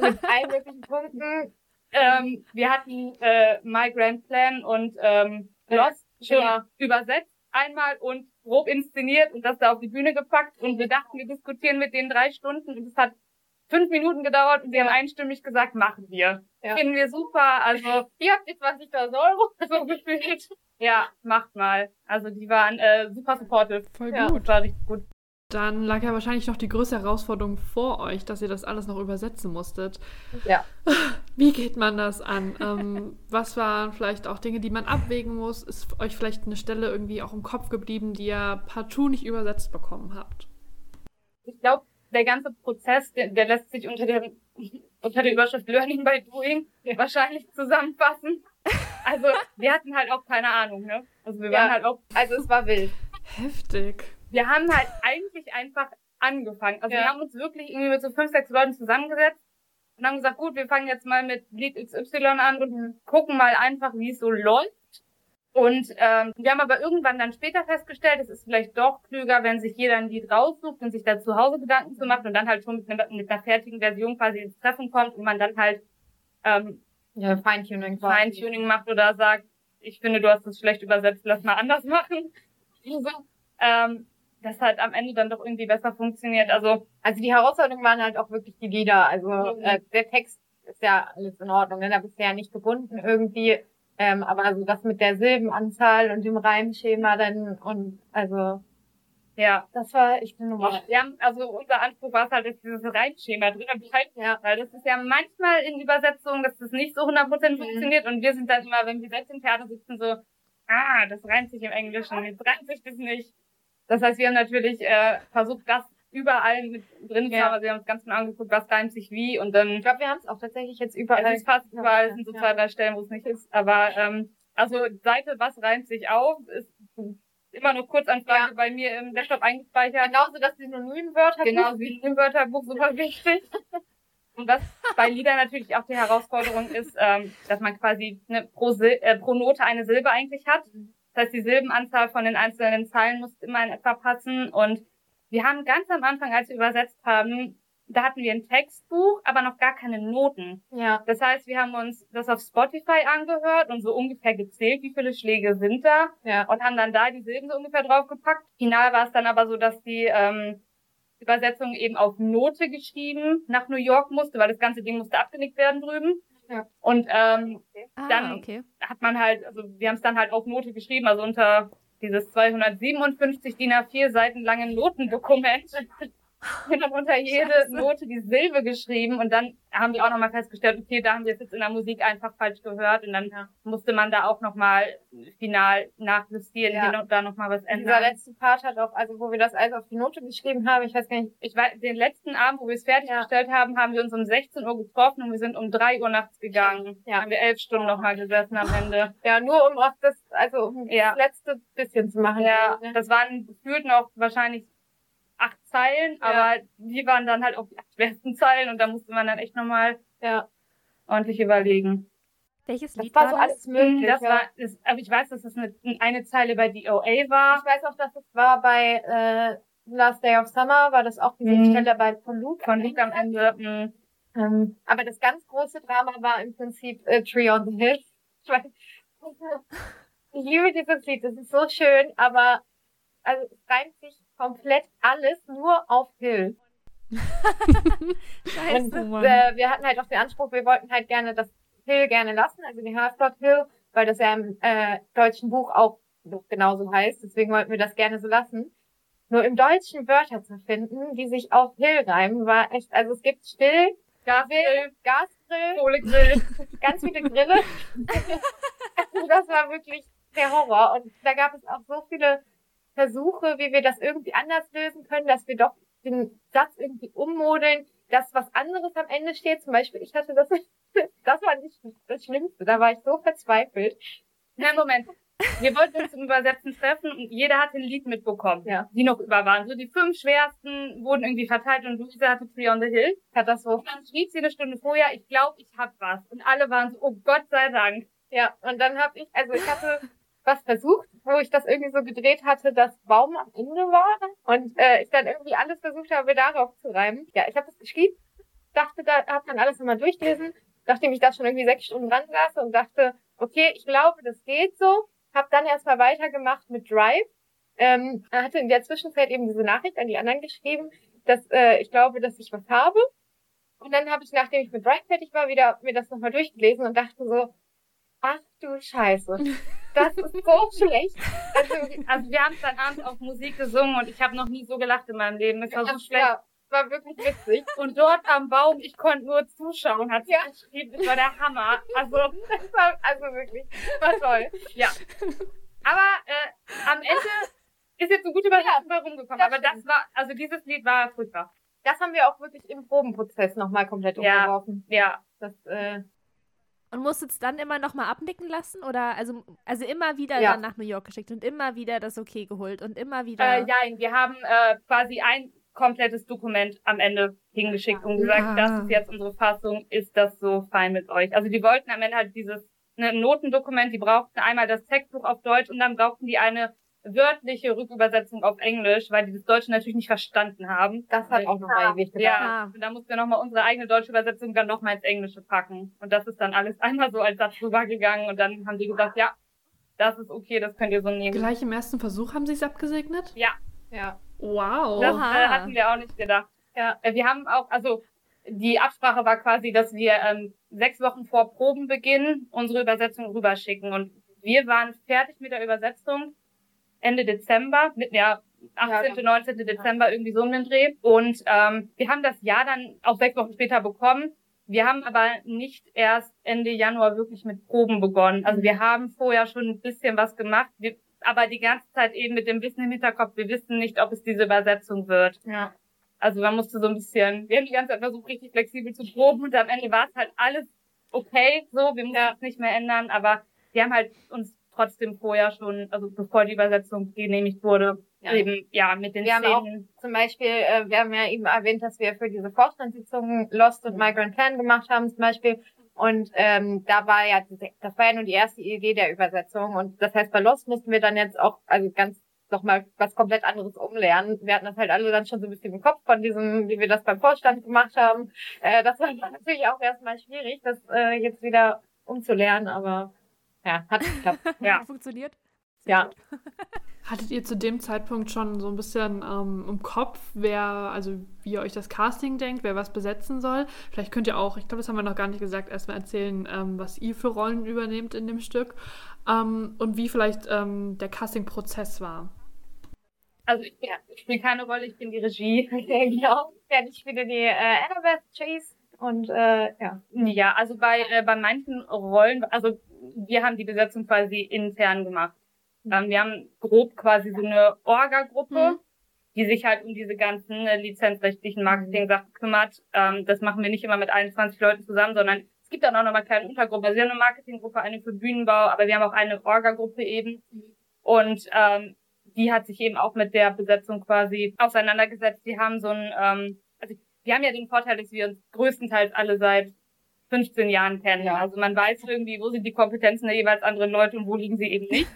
mit allen möglichen Punkten. Ähm, wir hatten äh, My Grand Plan und ähm, Lost schon ja. übersetzt einmal und grob inszeniert und das da auf die Bühne gepackt und wir dachten, wir diskutieren mit denen drei Stunden und es hat fünf Minuten gedauert und wir haben einstimmig gesagt, machen wir. Ja. Finden wir super, also ihr habt jetzt 20.000 Euro so gefühlt. Ja, macht mal. Also die waren äh, super supportive. Voll gut. Ja, war richtig gut. Dann lag ja wahrscheinlich noch die größte Herausforderung vor euch, dass ihr das alles noch übersetzen musstet. Ja. Wie geht man das an? ähm, was waren vielleicht auch Dinge, die man abwägen muss? Ist euch vielleicht eine Stelle irgendwie auch im Kopf geblieben, die ihr partout nicht übersetzt bekommen habt? Ich glaube, der ganze Prozess, der, der, lässt sich unter der, unter der Überschrift Learning by Doing wahrscheinlich zusammenfassen. Also, wir hatten halt auch keine Ahnung, ne? Also, wir waren halt auch, also es war wild. Heftig wir haben halt eigentlich einfach angefangen. Also ja. wir haben uns wirklich irgendwie mit so fünf, sechs Leuten zusammengesetzt und haben gesagt, gut, wir fangen jetzt mal mit Lied XY an und gucken mal einfach, wie es so läuft. Und ähm, wir haben aber irgendwann dann später festgestellt, es ist vielleicht doch klüger, wenn sich jeder ein Lied raussucht und sich da zu Hause Gedanken zu machen und dann halt schon mit einer, mit einer fertigen Version quasi ins Treffen kommt und man dann halt ähm, ja, Feintuning, Feintuning macht oder sagt, ich finde, du hast es schlecht übersetzt, lass mal anders machen. ähm, das halt am Ende dann doch irgendwie besser funktioniert. Also, also die Herausforderungen waren halt auch wirklich die Lieder. Also mhm. äh, der Text ist ja alles in Ordnung, ne? da bist du ja nicht gebunden irgendwie. Ähm, aber also das mit der Silbenanzahl und dem Reimschema dann und also ja, das war echt eine Nummer. Ja, also unser Anspruch war es halt, dass dieses Reimschema drin bleibt. Ja. Weil das ist ja manchmal in Übersetzungen, dass das nicht so 100% mhm. funktioniert und wir sind dann immer, wenn wir selbst im Theater sitzen, so, ah, das reimt sich im Englischen, jetzt reimt sich das nicht. Das heißt, wir haben natürlich äh, versucht, das überall mit drin ja. haben. Also wir haben uns ganz genau angeguckt, was reimt sich wie und dann. Ich glaube, wir haben es auch tatsächlich jetzt überall. Es ist fast überall, es sind so zwei, drei Stellen, wo es nicht ist. Aber ähm, also Seite, was reimt sich auf, ist immer noch Kurzanfrage ja. bei mir im Desktop eingespeichert. Genauso das Synonymwörterbuch. Genau, Synonymwörterbuch, super wichtig. Und was bei Liedern natürlich auch die Herausforderung ist, ähm, dass man quasi eine, pro, Sil äh, pro Note eine Silbe eigentlich hat. Das heißt, die Silbenanzahl von den einzelnen Zeilen muss immer in etwa passen. Und wir haben ganz am Anfang, als wir übersetzt haben, da hatten wir ein Textbuch, aber noch gar keine Noten. Ja. Das heißt, wir haben uns das auf Spotify angehört und so ungefähr gezählt, wie viele Schläge sind da. Ja. Und haben dann da die Silben so ungefähr draufgepackt. Final war es dann aber so, dass die ähm, Übersetzung eben auf Note geschrieben nach New York musste, weil das ganze Ding musste abgenickt werden drüben. Ja. Und ähm, okay. dann ah, okay. hat man halt, also wir haben es dann halt auf Note geschrieben, also unter dieses 257 DIN A4 Seiten langen Notendokument Wir haben unter jede Scheiße. Note die Silbe geschrieben und dann haben wir auch nochmal festgestellt, okay, da haben wir es jetzt in der Musik einfach falsch gehört und dann ja. musste man da auch nochmal final nachjustieren, ja. hier da nochmal was ändern. Dieser letzte Part hat auch, also wo wir das alles auf die Note geschrieben haben, ich weiß gar nicht. Ich weiß, den letzten Abend, wo wir es fertiggestellt ja. haben, haben wir uns um 16 Uhr getroffen und wir sind um 3 Uhr nachts gegangen. Ja. Haben wir elf Stunden nochmal gesessen am Ende. Ja, nur um auch das, also um das letzte bisschen zu machen. Ja, das waren gefühlt noch wahrscheinlich acht Zeilen, ja. aber die waren dann halt auch die acht besten Zeilen und da musste man dann echt nochmal ja. ordentlich überlegen. Welches Lied das war so alles möglich. Das war, das, aber ich weiß, dass das eine, eine Zeile bei DOA war. Ich weiß auch, dass es war bei äh, Last Day of Summer, war das auch diese mhm. Stelle bei von Luke. Von Luke am Ende. Mhm. Ähm, aber das ganz große Drama war im Prinzip äh, Tree on the Hill. Ich, weiß, ich liebe dieses Lied, das ist so schön, aber also es reimt sich komplett alles nur auf Hill. Scheiße, und äh, wir hatten halt auch den Anspruch, wir wollten halt gerne das Hill gerne lassen, also die Half-Blood Hill, weil das ja im äh, deutschen Buch auch genauso heißt. Deswegen wollten wir das gerne so lassen. Nur im Deutschen Wörter zu finden, die sich auf Hill reimen, war echt, also es gibt Still, Gasgrill, Gasgrill, Kohlegrill, ganz viele Grille. also das war wirklich der Horror. Und da gab es auch so viele Versuche, wie wir das irgendwie anders lösen können, dass wir doch den Satz irgendwie ummodeln, dass was anderes am Ende steht. Zum Beispiel, ich hatte das, das war nicht das Schlimmste, da war ich so verzweifelt. Na, Moment. Wir wollten uns zum Übersetzen treffen und jeder hatte ein Lied mitbekommen, ja. die noch über waren. So die fünf schwersten wurden irgendwie verteilt und Luisa hatte Free on the Hill. Katastrophe. Und dann schrieb sie eine Stunde vorher, ich glaube, ich hab was. Und alle waren so, oh Gott sei Dank. Ja, und dann habe ich, also ich hatte was versucht, wo ich das irgendwie so gedreht hatte, dass Baum am Ende war und äh, ich dann irgendwie alles versucht habe, darauf zu reimen. Ja, ich habe das geschrieben, dachte, da hat man alles nochmal durchlesen, nachdem ich da schon irgendwie sechs Stunden dran saß und dachte, okay, ich glaube, das geht so. Hab dann erstmal weitergemacht mit Drive. Ähm, hatte in der Zwischenzeit eben diese Nachricht an die anderen geschrieben, dass äh, ich glaube, dass ich was habe. Und dann habe ich, nachdem ich mit Drive fertig war, wieder mir das nochmal durchgelesen und dachte so, ach du Scheiße. Das ist so schlecht. Also, also wir haben dann abends auf Musik gesungen und ich habe noch nie so gelacht in meinem Leben. Es war so schlecht. Ja, war wirklich witzig. Und dort am Baum, ich konnte nur zuschauen, hat sie ja. geschrieben. Das war der Hammer. Also, das war, also wirklich, war toll. Ja. Aber äh, am Ende ist jetzt eine gute Überraschung ja, rumgekommen. Das aber stimmt. das war, also dieses Lied war furchtbar. Das haben wir auch wirklich im Probenprozess nochmal komplett umgeworfen. Ja. ja. Das, äh, und musst es dann immer nochmal abnicken lassen? Oder also, also immer wieder ja. dann nach New York geschickt und immer wieder das Okay geholt und immer wieder. Äh, ja, wir haben äh, quasi ein komplettes Dokument am Ende hingeschickt und gesagt, ah. das ist jetzt unsere Fassung, ist das so fein mit euch? Also die wollten am Ende halt dieses ne, Notendokument, die brauchten einmal das Textbuch auf Deutsch und dann brauchten die eine wörtliche Rückübersetzung auf Englisch, weil die das Deutsche natürlich nicht verstanden haben. Das hat auch nochmal ewig gedauert. Ja, und da mussten wir nochmal unsere eigene deutsche Übersetzung dann nochmal ins Englische packen. Und das ist dann alles einmal so als Satz rübergegangen und dann haben die gesagt, ja, das ist okay, das könnt ihr so nehmen. Gleich im ersten Versuch haben sie es abgesegnet? Ja. Ja. Wow. Das äh, hatten wir auch nicht gedacht. Ja. Äh, wir haben auch, also die Absprache war quasi, dass wir ähm, sechs Wochen vor Probenbeginn unsere Übersetzung rüberschicken. Und wir waren fertig mit der Übersetzung Ende Dezember, mit ja 18., ja, 19. Dezember irgendwie so um den Dreh. Und ähm, wir haben das Jahr dann auch sechs Wochen später bekommen. Wir haben aber nicht erst Ende Januar wirklich mit Proben begonnen. Also wir haben vorher schon ein bisschen was gemacht, wir, aber die ganze Zeit eben mit dem Wissen im Hinterkopf, wir wissen nicht, ob es diese Übersetzung wird. Ja. Also man musste so ein bisschen, wir haben die ganze Zeit versucht, richtig flexibel zu proben und am Ende war es halt alles okay, so, wir mussten ja. es nicht mehr ändern, aber wir haben halt uns trotzdem vorher schon, also bevor die Übersetzung genehmigt wurde, ja. eben ja mit den wir Szenen. Haben auch zum Beispiel, äh, wir haben ja eben erwähnt, dass wir für diese Vorstandssitzungen Lost und Migrant Plan gemacht haben zum Beispiel. Und ähm, da war ja, das war ja nur die erste Idee der Übersetzung. Und das heißt, bei Lost mussten wir dann jetzt auch, also ganz nochmal was komplett anderes umlernen. Wir hatten das halt alle dann schon so ein bisschen im Kopf von diesem, wie wir das beim Vorstand gemacht haben. Äh, das war natürlich auch erstmal schwierig, das äh, jetzt wieder umzulernen, aber ja, hat geklappt. ja. Funktioniert? Sehr ja. Hattet ihr zu dem Zeitpunkt schon so ein bisschen ähm, im Kopf, wer, also wie ihr euch das Casting denkt, wer was besetzen soll? Vielleicht könnt ihr auch, ich glaube, das haben wir noch gar nicht gesagt, erstmal erzählen, ähm, was ihr für Rollen übernehmt in dem Stück ähm, und wie vielleicht ähm, der Casting-Prozess war. Also ich, ja, ich spiele keine Rolle, ich bin die Regie. genau. Ich spiele die äh, Annabeth Chase und äh, ja. Ja, also bei, äh, bei manchen Rollen, also wir haben die Besetzung quasi intern gemacht. Ähm, wir haben grob quasi so eine Orga-Gruppe, Mhm. die sich halt um diese ganzen äh, lizenzrechtlichen Marketing-Sachen kümmert. Ähm, das machen wir nicht immer mit 21 Leuten zusammen, sondern es gibt dann auch nochmal kleine Untergruppen. Also wir haben eine Marketinggruppe, eine für Bühnenbau, aber wir haben auch eine Orga-Gruppe eben. Und ähm, die hat sich eben auch mit der Besetzung quasi auseinandergesetzt. Die haben so ein, ähm, also wir haben ja den Vorteil, dass wir uns größtenteils alle seit 15 Jahren kennen. Ja. Also man weiß irgendwie, wo sind die Kompetenzen der jeweils anderen Leute und wo liegen sie eben nicht.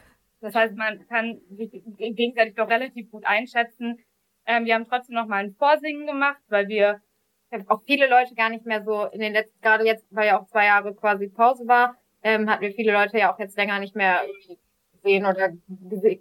Das heißt, man kann sich gegenseitig doch relativ gut einschätzen. Ähm, wir haben trotzdem noch mal ein Vorsingen gemacht, weil wir auch viele Leute gar nicht mehr so in den letzten, gerade jetzt, weil ja auch zwei Jahre quasi Pause war, ähm, hatten wir viele Leute ja auch jetzt länger nicht mehr gesehen oder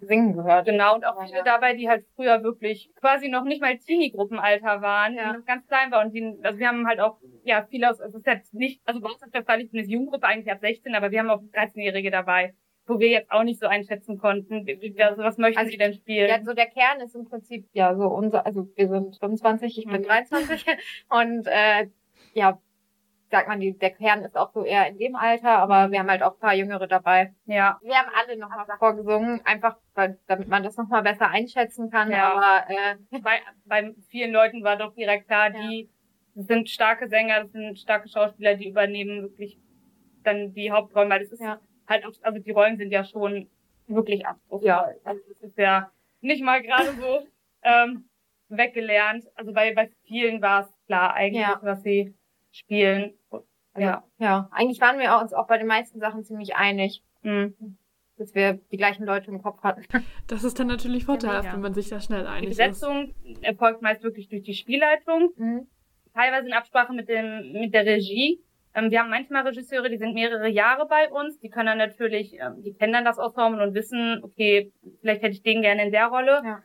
singen gehört. Genau, und auch Ja, viele ja. dabei, die halt früher wirklich quasi noch nicht mal Teenie-Gruppenalter waren, Ja. die noch ganz klein waren. Und die, also wir haben halt auch, ja, viele aus, also es ist jetzt nicht, also bei uns auf der Freilichtung ist Jugendgruppe eigentlich ab 16, aber wir haben auch 13-Jährige dabei, wo wir jetzt auch nicht so einschätzen konnten, also was möchten Also, sie denn spielen? Ja, so der Kern ist im Prinzip, ja, so unser, also wir sind 25, ich bin Mhm. 23 und äh, ja, sagt man, die, der Kern ist auch so eher in dem Alter, aber wir haben halt auch ein paar Jüngere dabei. ja, Wir haben alle nochmal vorgesungen, einfach weil, damit man das nochmal besser einschätzen kann, Ja. aber äh, bei, bei vielen Leuten war doch direkt klar, die sind starke Sänger, das sind starke Schauspieler, die übernehmen wirklich dann die Hauptrollen, weil das ist Ja. halt auch, also die Rollen sind ja schon wirklich anspruchsvoll. Ja. Also das ist ja nicht mal gerade so ähm, weggelernt. Also bei, bei vielen war es klar eigentlich, Ja. was sie spielen. Ja. ja, eigentlich waren wir uns auch bei den meisten Sachen ziemlich einig, Mhm. dass wir die gleichen Leute im Kopf hatten. Das ist dann natürlich vorteilhaft, mega. wenn man sich da schnell Die einig ist. Besetzung erfolgt meist wirklich durch die Spielleitung. Mhm. teilweise in Absprache mit dem mit der Regie. Ähm, wir haben manchmal Regisseure, die sind mehrere Jahre bei uns, die können dann natürlich, ähm, die kennen dann das Ensemble und wissen, okay, vielleicht hätte ich den gerne in der Rolle. Ja.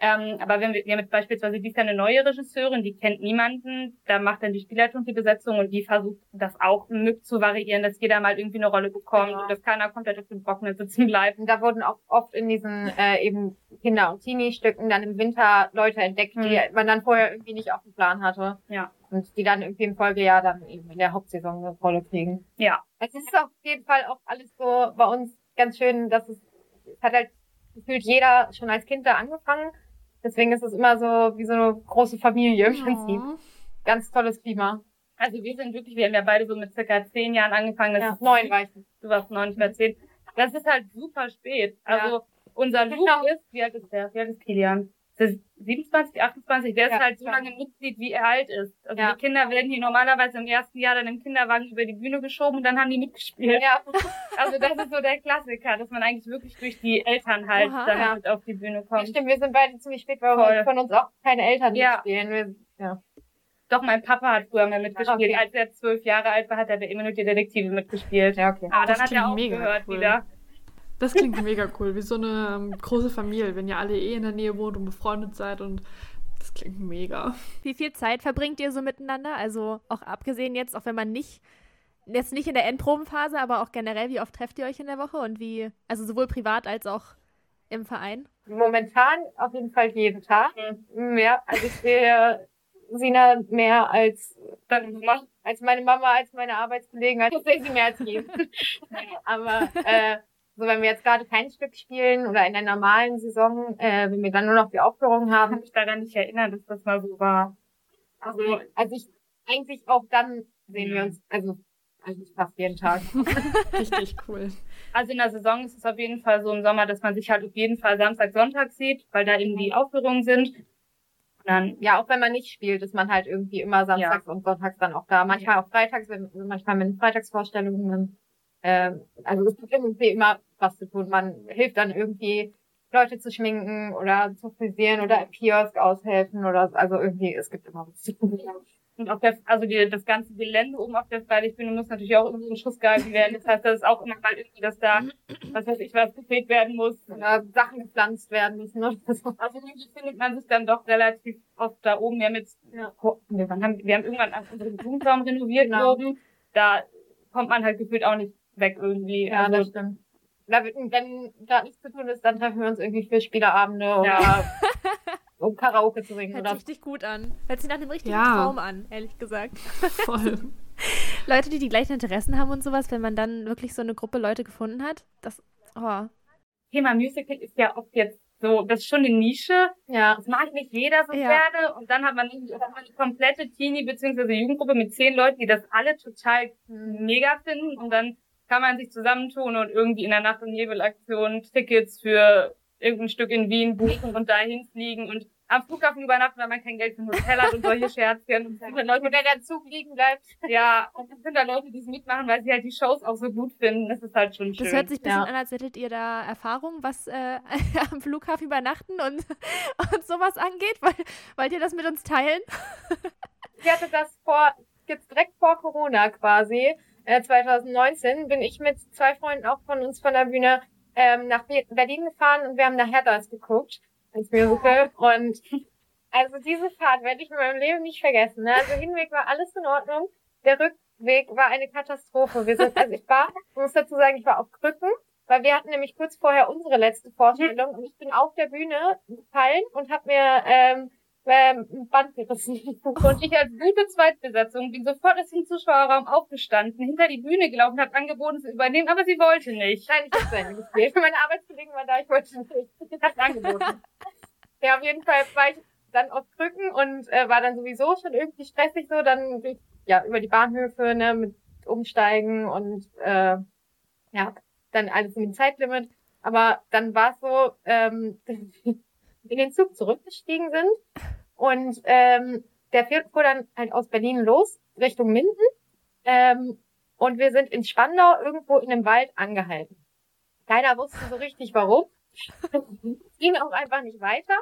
Ähm, aber wenn wir, wir haben jetzt beispielsweise dies Jahr eine neue Regisseurin, die kennt niemanden, da macht dann die Spielleitung die Besetzung und die versucht das auch mit zu variieren, dass jeder mal irgendwie eine Rolle bekommt Genau. und dass keiner komplett auf dem Trockenen sitzen bleibt. Und da wurden auch oft in diesen äh, eben Kinder- und Teenie-Stücken dann im Winter Leute entdeckt, die Mhm. man dann vorher irgendwie nicht auf dem Plan hatte. Ja. Und die dann irgendwie im Folgejahr dann eben in der Hauptsaison eine Rolle kriegen. Ja. Es ist auf jeden Fall auch alles so bei uns ganz schön, dass es, es hat halt gefühlt jeder schon als Kind da angefangen. Deswegen ist es immer so wie so eine große Familie im Prinzip. Oh. Ganz tolles Klima. Also wir sind wirklich, wir haben ja beide so mit circa zehn Jahren angefangen. Das Ja, ist neun war ich. du warst noch nicht mehr zehn. Das ist halt super spät. Also unser Luke Genau. ist, wie alt ist der? Wie alt ist Kilian? Das ist 27, 28, der ist Ja, halt so ja. lange Mitglied, wie er alt ist. Also Ja. die Kinder werden hier normalerweise im ersten Jahr dann im Kinderwagen über die Bühne geschoben und dann haben die mitgespielt. Ja, Also das ist so der Klassiker, dass man eigentlich wirklich durch die Eltern halt Oha. dann Ja. mit auf die Bühne kommt. stimmt, wir sind beide ziemlich spät, weil Voll. von uns auch keine Eltern Ja. mitspielen. Wir, ja. Doch, mein Papa hat früher mal mitgespielt. Okay. Als er zwölf Jahre alt war, hat er bei immer nur die Detektive mitgespielt. ja, okay. Aber Das dann hat er klingt mega aufgehört cool. wieder. Das klingt mega cool, wie so eine ähm, große Familie, wenn ihr alle eh in der Nähe wohnt und befreundet seid und das klingt mega. Wie viel Zeit verbringt ihr so miteinander? Also auch abgesehen jetzt, auch wenn man nicht, jetzt nicht in der Endprobenphase, aber auch generell, wie oft trefft ihr euch in der Woche und wie, also sowohl privat als auch im Verein? Momentan auf jeden Fall jeden Tag. Mhm. Mehr. Also ich sehe Sina mehr als, Dann macht als meine Mama, als meine Arbeitskollegen. Also ich sehe sie mehr als jeden. Aber äh, so wenn wir jetzt gerade kein Stück spielen oder in der normalen Saison, äh, wenn wir dann nur noch die Aufführung kann haben, mich daran nicht erinnern, dass das mal so war. also, also ich eigentlich auch dann sehen wir uns, also eigentlich fast jeden Tag. Richtig cool. Also in der Saison ist es auf jeden Fall so im Sommer, dass man sich halt auf jeden Fall Samstag, Sonntag sieht, weil da eben die Aufführungen sind. Dann, Ja, auch wenn man nicht spielt, ist man halt irgendwie immer samstags und sonntags dann auch da. Manchmal auch freitags, wenn, manchmal mit Freitagsvorstellungen. Dann, ähm, also es gibt irgendwie immer was zu tun. Man hilft dann irgendwie Leute zu schminken oder zu frisieren oder im Kiosk aushelfen oder also irgendwie, es gibt immer was zu tun. und auf der, also die, das ganze Gelände oben auf der Freilichtbühne muss natürlich auch irgendwie in Schuss gehalten werden. Das heißt, das ist auch immer mal irgendwie, dass da, was weiß ich, was gefegt werden muss. Oder Sachen gepflanzt werden müssen oder so. Also irgendwie findet man sich dann doch relativ oft da oben. Wir haben jetzt, Ja. wir haben, wir haben irgendwann unseren Blumenraum renoviert Genau. oben. Da kommt man halt gefühlt auch nicht weg irgendwie. Ja, also, das stimmt. Wird- wenn da nichts zu tun ist, dann treffen wir uns irgendwie für Spieleabende oder Ja. um Karaoke zu singen. Hört Oder sich richtig gut an. Hört sich nach einem richtigen Ja. Traum an, ehrlich gesagt. Voll. Leute, die die gleichen Interessen haben und sowas, wenn man dann wirklich so eine Gruppe Leute gefunden hat, das, oh. Thema Musical ist ja oft jetzt so, das ist schon eine Nische. ja. Das mag nicht jeder so Ja. gerne. Und dann hat man irgendwie hat man eine komplette Teenie- bzw. Jugendgruppe mit zehn Leuten, die das alle total mega finden. Und dann kann man sich zusammentun und irgendwie in der Nacht- und Nebelaktion Tickets für irgendein Stück in Wien buchen und dahin fliegen und am Flughafen übernachten, weil man kein Geld für ein Hotel hat und solche Scherzchen. Und dann Leute, Oder der Zug liegen bleibt. ja, und dann sind da Leute, die es mitmachen, weil sie halt die Shows auch so gut finden. Das ist halt schon schön. Das hört sich ein bisschen Ja. an, als hättet ihr da Erfahrung, was äh, am Flughafen übernachten und, und sowas angeht. Wollt, wollt ihr das mit uns teilen? Ich hatte das vor, jetzt direkt vor Corona quasi, äh, 2019, bin ich mit zwei Freunden auch von uns von der Bühne ähm, nach Be- Berlin gefahren und wir haben nach Heathers geguckt, ins Musical. Und also diese Fahrt werde ich in meinem Leben nicht vergessen. Ne? Also Hinweg war alles in Ordnung. Der Rückweg war eine Katastrophe. Wir sind, also ich war, ich muss dazu sagen, ich war auf Krücken, weil wir hatten nämlich kurz vorher unsere letzte Vorstellung und ich bin auf der Bühne gefallen und habe mir ähm, ähm, ein Band gerissen. Und ich als gute Zweitbesetzung bin sofort aus dem Zuschauerraum aufgestanden, hinter die Bühne gelaufen, habe angeboten zu übernehmen, aber sie wollte nicht. Nein, ich habe Ende gespielt. Meine Arbeitskollegen waren da, ich wollte nicht. Ich hab's angeboten. Ja, auf jeden Fall war ich dann auf Krücken und äh, war dann sowieso schon irgendwie stressig so, dann durch, ja, über die Bahnhöfe, ne, mit Umsteigen und äh, ja, dann alles in dem Zeitlimit. Aber dann war es so, ähm, in den Zug zurückgestiegen sind und ähm, der fuhr dann halt aus Berlin los, Richtung Minden. Ähm, und wir sind in Spandau irgendwo in einem Wald angehalten. Keiner wusste so richtig warum. es ging auch einfach nicht weiter.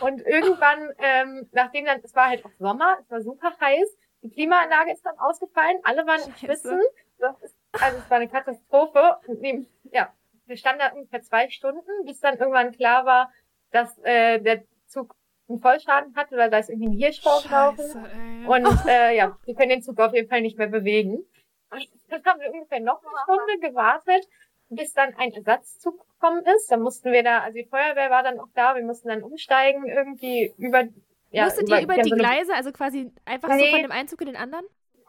Und irgendwann, ähm, nachdem dann, es war halt auch Sommer, es war super heiß, die Klimaanlage ist dann ausgefallen, alle waren Scheiße. Schwitzen. Also es war eine Katastrophe. Und neben, ja, wir standen da ungefähr zwei Stunden, bis dann irgendwann klar war, dass äh, der Zug einen Vollschaden hatte, weil da ist irgendwie ein Hirsch vorgelaufen. Und äh, ja, wir können den Zug auf jeden Fall nicht mehr bewegen. Und dann haben wir ungefähr noch eine Stunde gewartet, bis dann ein Ersatzzug gekommen ist. Dann mussten wir da, also die Feuerwehr war dann auch da, wir mussten dann umsteigen irgendwie über. Ja, Musstet ihr über die so Gleise, also quasi einfach so Nee. von dem einen Zug in den anderen?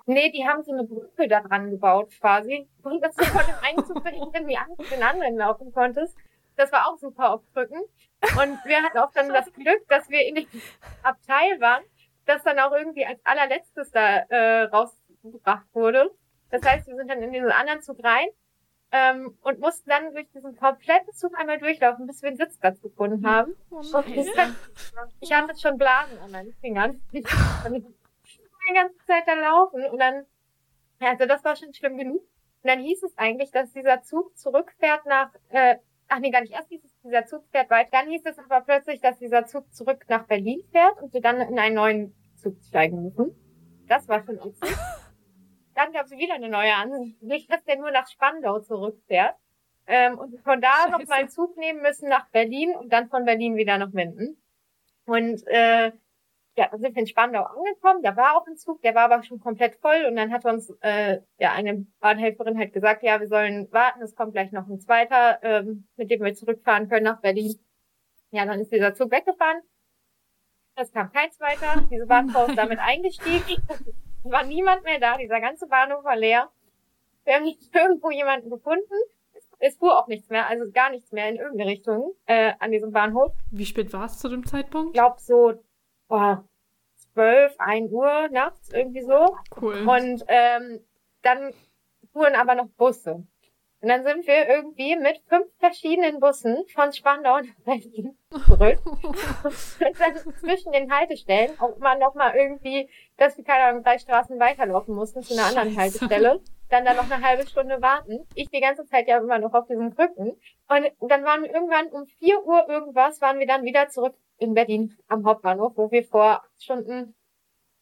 Nee, die haben so eine Brücke da dran gebaut quasi. Und dass du von dem einen Zug irgendwie an den anderen laufen konntest. Das war auch super auf Brücken. Und wir hatten auch dann das Glück, dass wir in dem Abteil waren, das dann auch irgendwie als allerletztes da äh, rausgebracht wurde. Das heißt, wir sind dann in diesen anderen Zug rein ähm, und mussten dann durch diesen kompletten Zug einmal durchlaufen, bis wir einen Sitzplatz gefunden haben. Oh nein. ich hatte schon Blasen an meinen Fingern. Ich bin die ganze Zeit da laufen und dann, ja, also das war schon schlimm genug. Und dann hieß es eigentlich, dass dieser Zug zurückfährt nach, äh, ach nee, gar nicht. Erst hieß es, dieser Zug fährt weiter. Dann hieß es aber plötzlich, dass dieser Zug zurück nach Berlin fährt und wir dann in einen neuen Zug steigen müssen. Das war schon ätzend. Dann gab es wieder eine neue Ansicht, dass der nur nach Spandau zurückfährt. Ähm, und von da noch Scheiße. mal einen Zug nehmen müssen nach Berlin und dann von Berlin wieder nach Minden. Und äh, ja, dann sind wir in Spandau angekommen. Da war auch ein Zug, der war aber schon komplett voll. Und dann hat uns äh, ja eine Bahnhelferin halt gesagt, ja, wir sollen warten, es kommt gleich noch ein zweiter, ähm, mit dem wir zurückfahren können nach Berlin. Ja, dann ist dieser Zug weggefahren. Es kam kein zweiter. Diese Bahnfrau ist damit eingestiegen. Es war niemand mehr da. Dieser ganze Bahnhof war leer. Wir haben nicht irgendwo jemanden gefunden. Es, es fuhr auch nichts mehr, also gar nichts mehr in irgendeine Richtung äh, an diesem Bahnhof. Wie spät war es zu dem Zeitpunkt? Ich glaube so boah, 12, 1 Uhr nachts irgendwie so. Cool. Und ähm, dann fuhren aber noch Busse. Und dann sind wir irgendwie mit fünf verschiedenen Bussen von Spandau nach Berlin zurück. und dann zwischen den Haltestellen auch immer noch mal irgendwie, dass wir keine Ahnung, drei Straßen weiterlaufen mussten zu einer anderen Scheiße. Haltestelle. Dann da noch eine halbe Stunde warten. Ich die ganze Zeit ja immer noch auf diesen Krücken. Und dann waren wir irgendwann um 4 Uhr irgendwas, waren wir dann wieder zurück in Berlin am Hauptbahnhof, wo wir vor acht Stunden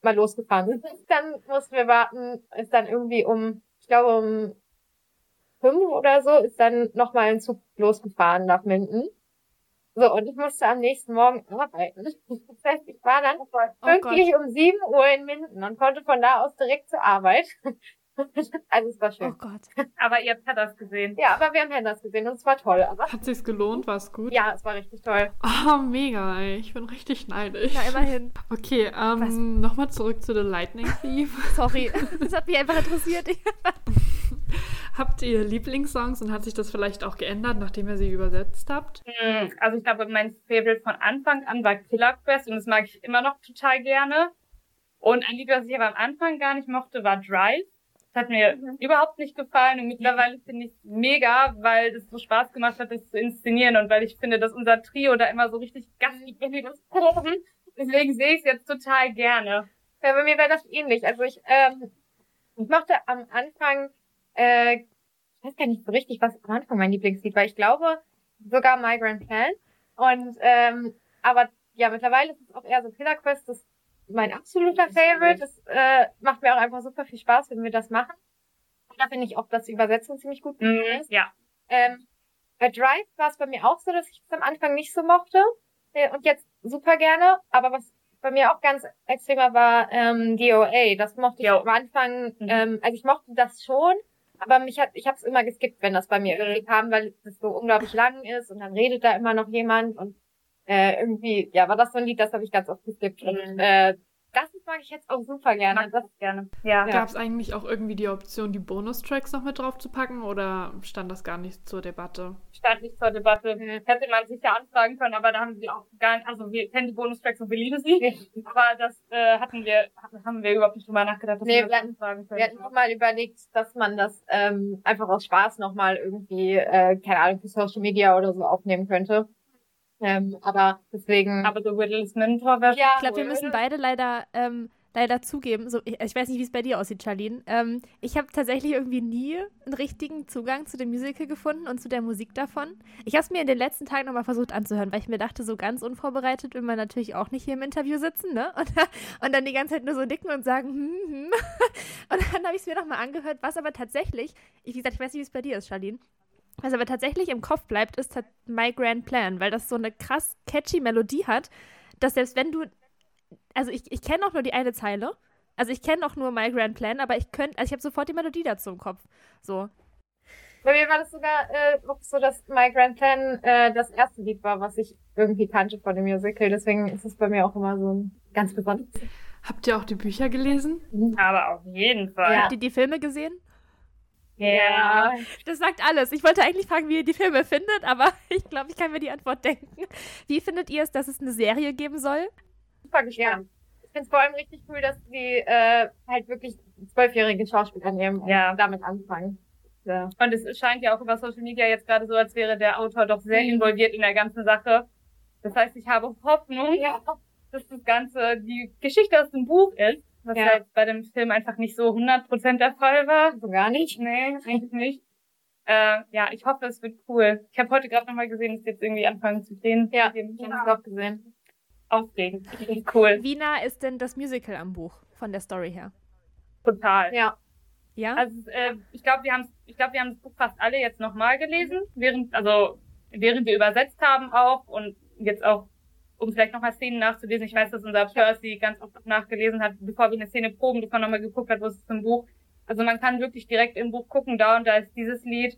mal losgefahren sind. Dann mussten wir warten, ist dann irgendwie um, ich glaube um fünf oder so, ist dann nochmal ein Zug losgefahren nach Minden. So, und ich musste am nächsten Morgen arbeiten. Das heißt, ich war dann Oh Gott. pünktlich um sieben Uhr in Minden und konnte von da aus direkt zur Arbeit. Also es war Oh schön. Gott. Aber ihr habt das gesehen. Ja, aber wir haben Pandas gesehen und es war toll. Aber Hat sich's gelohnt? War es gut? ja, es war richtig toll. Oh, mega, ey. Ich bin richtig neidisch. Na, immerhin. Okay, ähm, nochmal zurück zu The Lightning Thief. Sorry. Das hat mich einfach interessiert. Habt ihr Lieblingssongs und hat sich das vielleicht auch geändert, nachdem ihr sie übersetzt habt? Hm, Also ich glaube, mein Favorite von Anfang an war Killer Quest und das mag ich immer noch total gerne. Und ein Lied, was ich aber am Anfang gar nicht mochte, war Drive. Das hat mir überhaupt nicht gefallen und mittlerweile finde ich es mega, weil es so Spaß gemacht hat, das zu inszenieren und weil ich finde, dass unser Trio da immer so richtig Gas gibt, wenn wir das proben. Deswegen sehe ich es jetzt total gerne. Ja, bei mir wäre das ähnlich. Also ich, ähm, ich mochte am Anfang, äh, ich weiß gar nicht so richtig, was am Anfang mein Lieblingslied war. Ich glaube sogar My Grand Plan. Und ähm, aber ja, mittlerweile ist es auch eher so Killer Quest, das mein absoluter Favorite. Das äh, macht mir auch einfach super viel Spaß, wenn wir das machen. Und da finde ich auch, dass die Übersetzung ziemlich gut Mhm, ist. ja. Ähm, bei Drive war es bei mir auch so, dass ich es am Anfang nicht so mochte. Äh, Und jetzt super gerne. Aber was bei mir auch ganz extremer war ähm, DOA. Das mochte ich Jo. am Anfang, Mhm. ähm, also ich mochte das schon, aber mich hat, ich habe es immer geskippt, wenn das bei mir irgendwie kam, weil es so unglaublich lang ist und dann redet da immer noch jemand und äh, irgendwie, ja, war das so ein Lied, das habe ich ganz oft geskippt. Und äh, das mag ich jetzt auch super gerne. Mag Das, gerne. Ja. Gab es eigentlich auch irgendwie die Option, die Bonustracks noch mit drauf zu packen oder stand das gar nicht zur Debatte? stand nicht zur Debatte. Mhm. Hätte man sich ja anfragen können, aber da haben sie auch gar nicht, also wir kennen die Bonustracks und wir lieben sie, aber das äh, hatten wir, haben wir überhaupt nicht drüber nachgedacht, dass Nee, wir das hatten- anfragen können. Wir hatten noch mal überlegt, dass man das ähm, einfach aus Spaß nochmal irgendwie, äh, keine Ahnung, für Social Media oder so aufnehmen könnte. Ähm, aber deswegen. aber so Whittles Mentor wäre ja, Ich glaube, wir müssen beide leider, ähm, leider zugeben, so, ich, ich weiß nicht, wie es bei dir aussieht, Charlene. Ähm, ich habe tatsächlich irgendwie nie einen richtigen Zugang zu dem Musical gefunden und zu der Musik davon. Ich habe es mir in den letzten Tagen nochmal versucht anzuhören, weil ich mir dachte, so ganz unvorbereitet will man natürlich auch nicht hier im Interview sitzen, ne? Und, und dann die ganze Zeit nur so nicken und sagen, hm, hm. Und dann habe ich es mir nochmal angehört, was aber tatsächlich, ich, wie gesagt, ich weiß nicht, wie es bei dir ist, Charlene. Was aber tatsächlich im Kopf bleibt, ist My Grand Plan, weil das so eine krass catchy Melodie hat, dass selbst wenn du also ich, ich kenne auch nur die eine Zeile. Also ich kenne auch nur My Grand Plan, aber ich könnte, also ich habe sofort die Melodie dazu im Kopf. So. Bei mir war das sogar äh, auch so, dass My Grand Plan äh, das erste Lied war, was ich irgendwie kannte von dem Musical. Deswegen ist es bei mir auch immer so ein ganz besonderes. Habt ihr auch die Bücher gelesen? Aber auf jeden Fall. Ja. Habt ihr die Filme gesehen? Ja. Das sagt alles. Ich wollte eigentlich fragen, wie ihr die Filme findet, aber ich glaube, ich kann mir die Antwort denken. Wie findet ihr es, dass es eine Serie geben soll? Super gespannt. Ich finde es vor allem richtig cool, dass die äh, halt wirklich zwölfjährige Schauspieler nehmen und Ja. damit anfangen. Ja. Und es scheint ja auch über Social Media jetzt gerade so, als wäre der Autor doch sehr Mhm. involviert in der ganzen Sache. Das heißt, ich habe Hoffnung, ja. dass das Ganze die Geschichte aus dem Buch ist, was Ja. jetzt bei dem Film einfach nicht so 100% der Fall war. So gar nicht. Nee, eigentlich nicht. Äh, ja, ich hoffe, es wird cool. Ich habe heute gerade nochmal gesehen, dass jetzt irgendwie anfangen zu drehen. Ja, ich habe es auch gesehen. Aufregend. Cool. Wie nah ist denn das Musical am Buch von der Story her? Total. Ja. Ja? Also äh, ich glaube, wir haben ich glaube, wir haben das Buch fast alle jetzt nochmal gelesen, während also während wir übersetzt haben auch und jetzt auch um vielleicht nochmal Szenen nachzulesen. Ich weiß, dass unser Percy ganz oft nachgelesen hat, bevor wir eine Szene proben, bevor nochmal geguckt hat, wo es ist im Buch. Also man kann wirklich direkt im Buch gucken, da und da ist dieses Lied.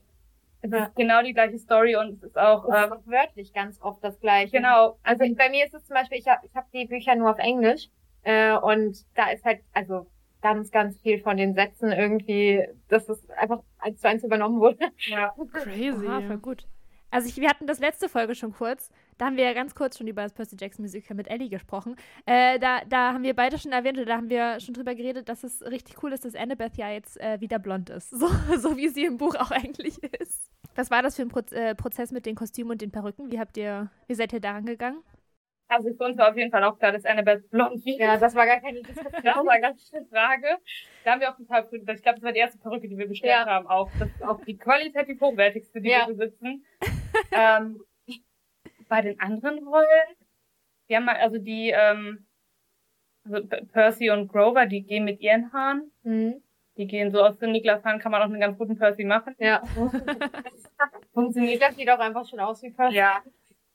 Es Ja. ist genau die gleiche Story und es ist auch Das ist ähm, auch wörtlich ganz oft das Gleiche. genau. Also bei mir ist es zum Beispiel, ich habe ich hab die Bücher nur auf Englisch äh, und da ist halt also ganz, ganz viel von den Sätzen irgendwie, dass es einfach eins zu eins übernommen wurde. Ja. Crazy. Aha, voll gut. Also ich, wir hatten das letzte Folge schon kurz. Da haben wir ja ganz kurz schon über das Percy Jackson Musical mit Ellie gesprochen. Äh, da, da haben wir beide schon erwähnt, oder da haben wir schon drüber geredet, dass es richtig cool ist, dass Annabeth ja jetzt äh, wieder blond ist. So, so wie sie im Buch auch eigentlich ist. Was war das für ein Proz äh, Prozess mit den Kostümen und den Perücken? Wie habt ihr, wie seid ihr daran gegangen? Also für uns war auf jeden Fall auch klar, dass Annabeth blond wird. Ja, das war gar keine Das Diskussion. war ganz schön Frage. Da haben wir auch total, ich glaube, das war die erste Perücke, die wir bestellt Ja. haben, auch. Das ist auch die qualitativ hochwertigste, die Ja. wir besitzen. ähm, bei den anderen Rollen, wir haben mal, also die, ähm, also Percy und Grover, die gehen mit ihren Haaren. Mhm. Die gehen so aus den Niklas-Haaren, kann man auch einen ganz guten Percy machen. Ja. Funktioniert das sieht auch einfach schon aus wie Percy. Ja.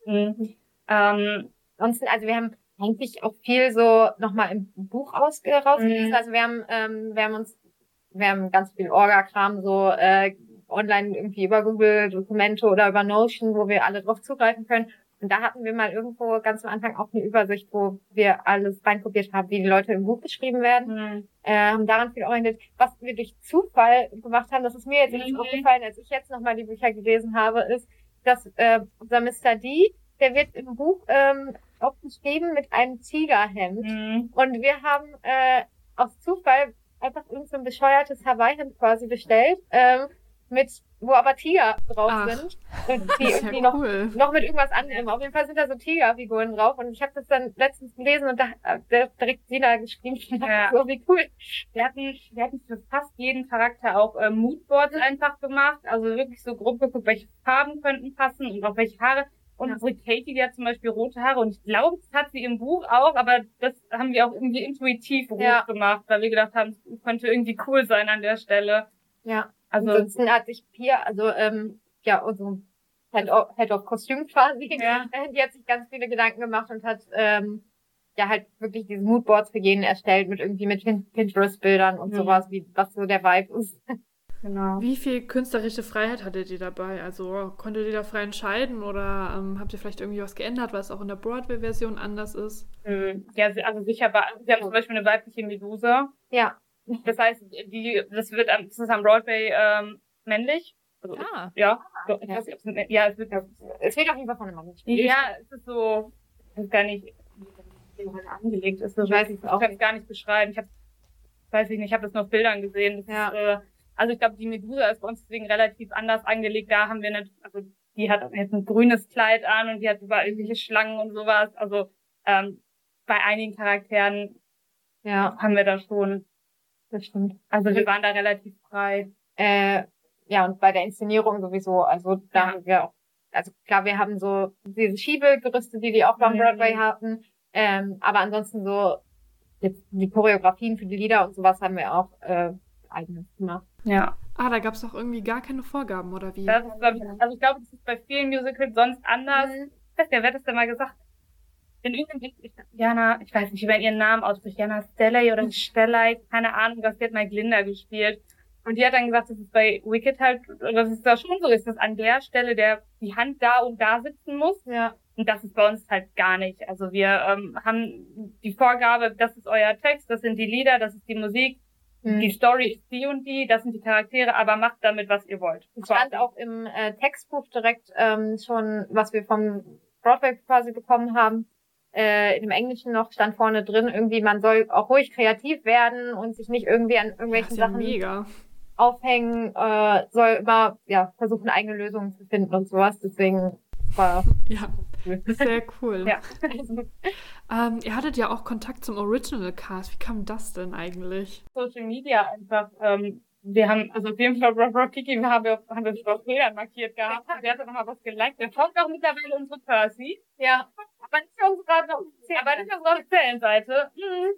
Mhm. Ähm, Ansonsten, also wir haben eigentlich auch viel so nochmal im Buch ausge rausgelesen. Mhm. Also wir haben, ähm, wir haben uns wir haben ganz viel Orga-Kram so äh, online irgendwie über Google Dokumente oder über Notion, wo wir alle drauf zugreifen können. Und da hatten wir mal irgendwo ganz am Anfang auch eine Übersicht, wo wir alles reinkopiert haben, wie die Leute im Buch beschrieben werden. Mhm. Äh, haben daran viel orientiert. Was wir durch Zufall gemacht haben, das ist mir jetzt Mhm. aufgefallen, als ich jetzt nochmal die Bücher gelesen habe, ist, dass äh, unser Mr. D, der wird im Buch ähm, auch beschrieben mit einem Tigerhemd. Mhm. Und wir haben äh, aus Zufall einfach irgend so ein bescheuertes Hawaii-Hemd quasi bestellt, ähm, mit, wo aber Tiger drauf Ach. sind. Und die irgendwie ja noch, cool. noch mit irgendwas anderem. Auf jeden Fall sind da so Tigerfiguren drauf. Und ich habe das dann letztens gelesen und da hat der direkt Sina geschrieben, Ja. so wie cool. Wir hatten, wir hatten für fast jeden Charakter auch äh, Moodboards einfach gemacht. Also wirklich so grob geguckt, welche Farben könnten passen und auch welche Haare. Und Ja. unsere Katie, die hat zum Beispiel rote Haare und ich glaube, das hat sie im Buch auch, aber das haben wir auch irgendwie intuitiv rot Ja. gemacht, weil wir gedacht haben, es könnte irgendwie cool sein an der Stelle. Ja. Also, Ansonsten hat sich Pia, also ähm, ja, unsere Head of, Head of Kostüm quasi, Ja. die hat sich ganz viele Gedanken gemacht und hat ähm, ja halt wirklich diese Moodboards für jeden erstellt mit irgendwie mit Pin- Pinterest-Bildern und Mhm. sowas, wie was so der Vibe ist. genau. Wie viel künstlerische Freiheit hattet ihr dabei? Also konntet ihr da frei entscheiden oder ähm, habt ihr vielleicht irgendwie was geändert, was auch in der Broadway-Version anders ist? Ähm, Ja, also sicher war, wir haben zum Beispiel eine weibliche Medusa. Ja. Das heißt, die, das wird am, das ist am Broadway ähm, männlich. Also, Ah, Ja, so, ich weiß nicht, ob's ja, es wird, Es wird auf jeden Fall von einem Mann gespielt. ja, es ist so, ich weiß gar nicht, wie das angelegt ist. Ich weiß es ich auch kann es gar nicht beschreiben. Ich habe, weiß ich nicht, ich habe das nur auf Bildern gesehen. Das Ja. ist, äh, also ich glaube, die Medusa ist bei uns deswegen relativ anders angelegt. Da haben wir nicht, also die hat jetzt ein grünes Kleid an und die hat überall irgendwelche Schlangen und sowas. Also ähm, bei einigen Charakteren Ja, haben wir da schon, das stimmt. also wir waren da relativ frei. Äh, ja, und bei der Inszenierung sowieso, also da Ja. haben wir auch, also klar, wir haben so diese Schiebegerüste, die die auch beim Mhm. Broadway hatten, ähm, aber ansonsten so jetzt die Choreografien für die Lieder und sowas haben wir auch äh, eigenes gemacht. Ja. Ah, da gab es auch irgendwie gar keine Vorgaben, oder wie? Das ist, glaub ich, also ich glaube, das ist bei vielen Musicals sonst anders. Mhm. Ich weiß nicht, wer hat das denn mal gesagt? In irgendeinem, ich, Jana, ich weiß nicht, wie man ihren Namen ausspricht, Jana Stelley oder Stelley, keine Ahnung, was die hat mal Glinda gespielt. Und die hat dann gesagt, dass es bei Wicked halt, dass es da schon so ist, dass an der Stelle der, die Hand da und da sitzen muss. Ja. Und das ist bei uns halt gar nicht. Also wir ähm, haben die Vorgabe, das ist euer Text, das sind die Lieder, das ist die Musik, Mhm. die Story ist die und die, das sind die Charaktere, aber macht damit, was ihr wollt. Es stand auch im äh, Textbuch direkt ähm, schon, was wir vom Broadway quasi bekommen haben. Äh, in dem Englischen noch stand vorne drin, irgendwie, man soll auch ruhig kreativ werden und sich nicht irgendwie an irgendwelchen ja Sachen mega. aufhängen, äh, soll immer ja versuchen, eigene Lösungen zu finden und sowas. Deswegen war Ja, sehr cool. Ja. Ähm, ihr hattet ja auch Kontakt zum Original Cast. Wie kam das denn eigentlich? Social Media einfach, ähm, wir haben, also auf jeden Fall Rob Rob Kiki haben wir, haben wir auf Bildern markiert gehabt. Der hat noch mal was geliked. Der folgt auch mittlerweile unsere Percy. ja, aber nicht unsere. Aber nicht auf unserer offiziellen Seite. Mhm.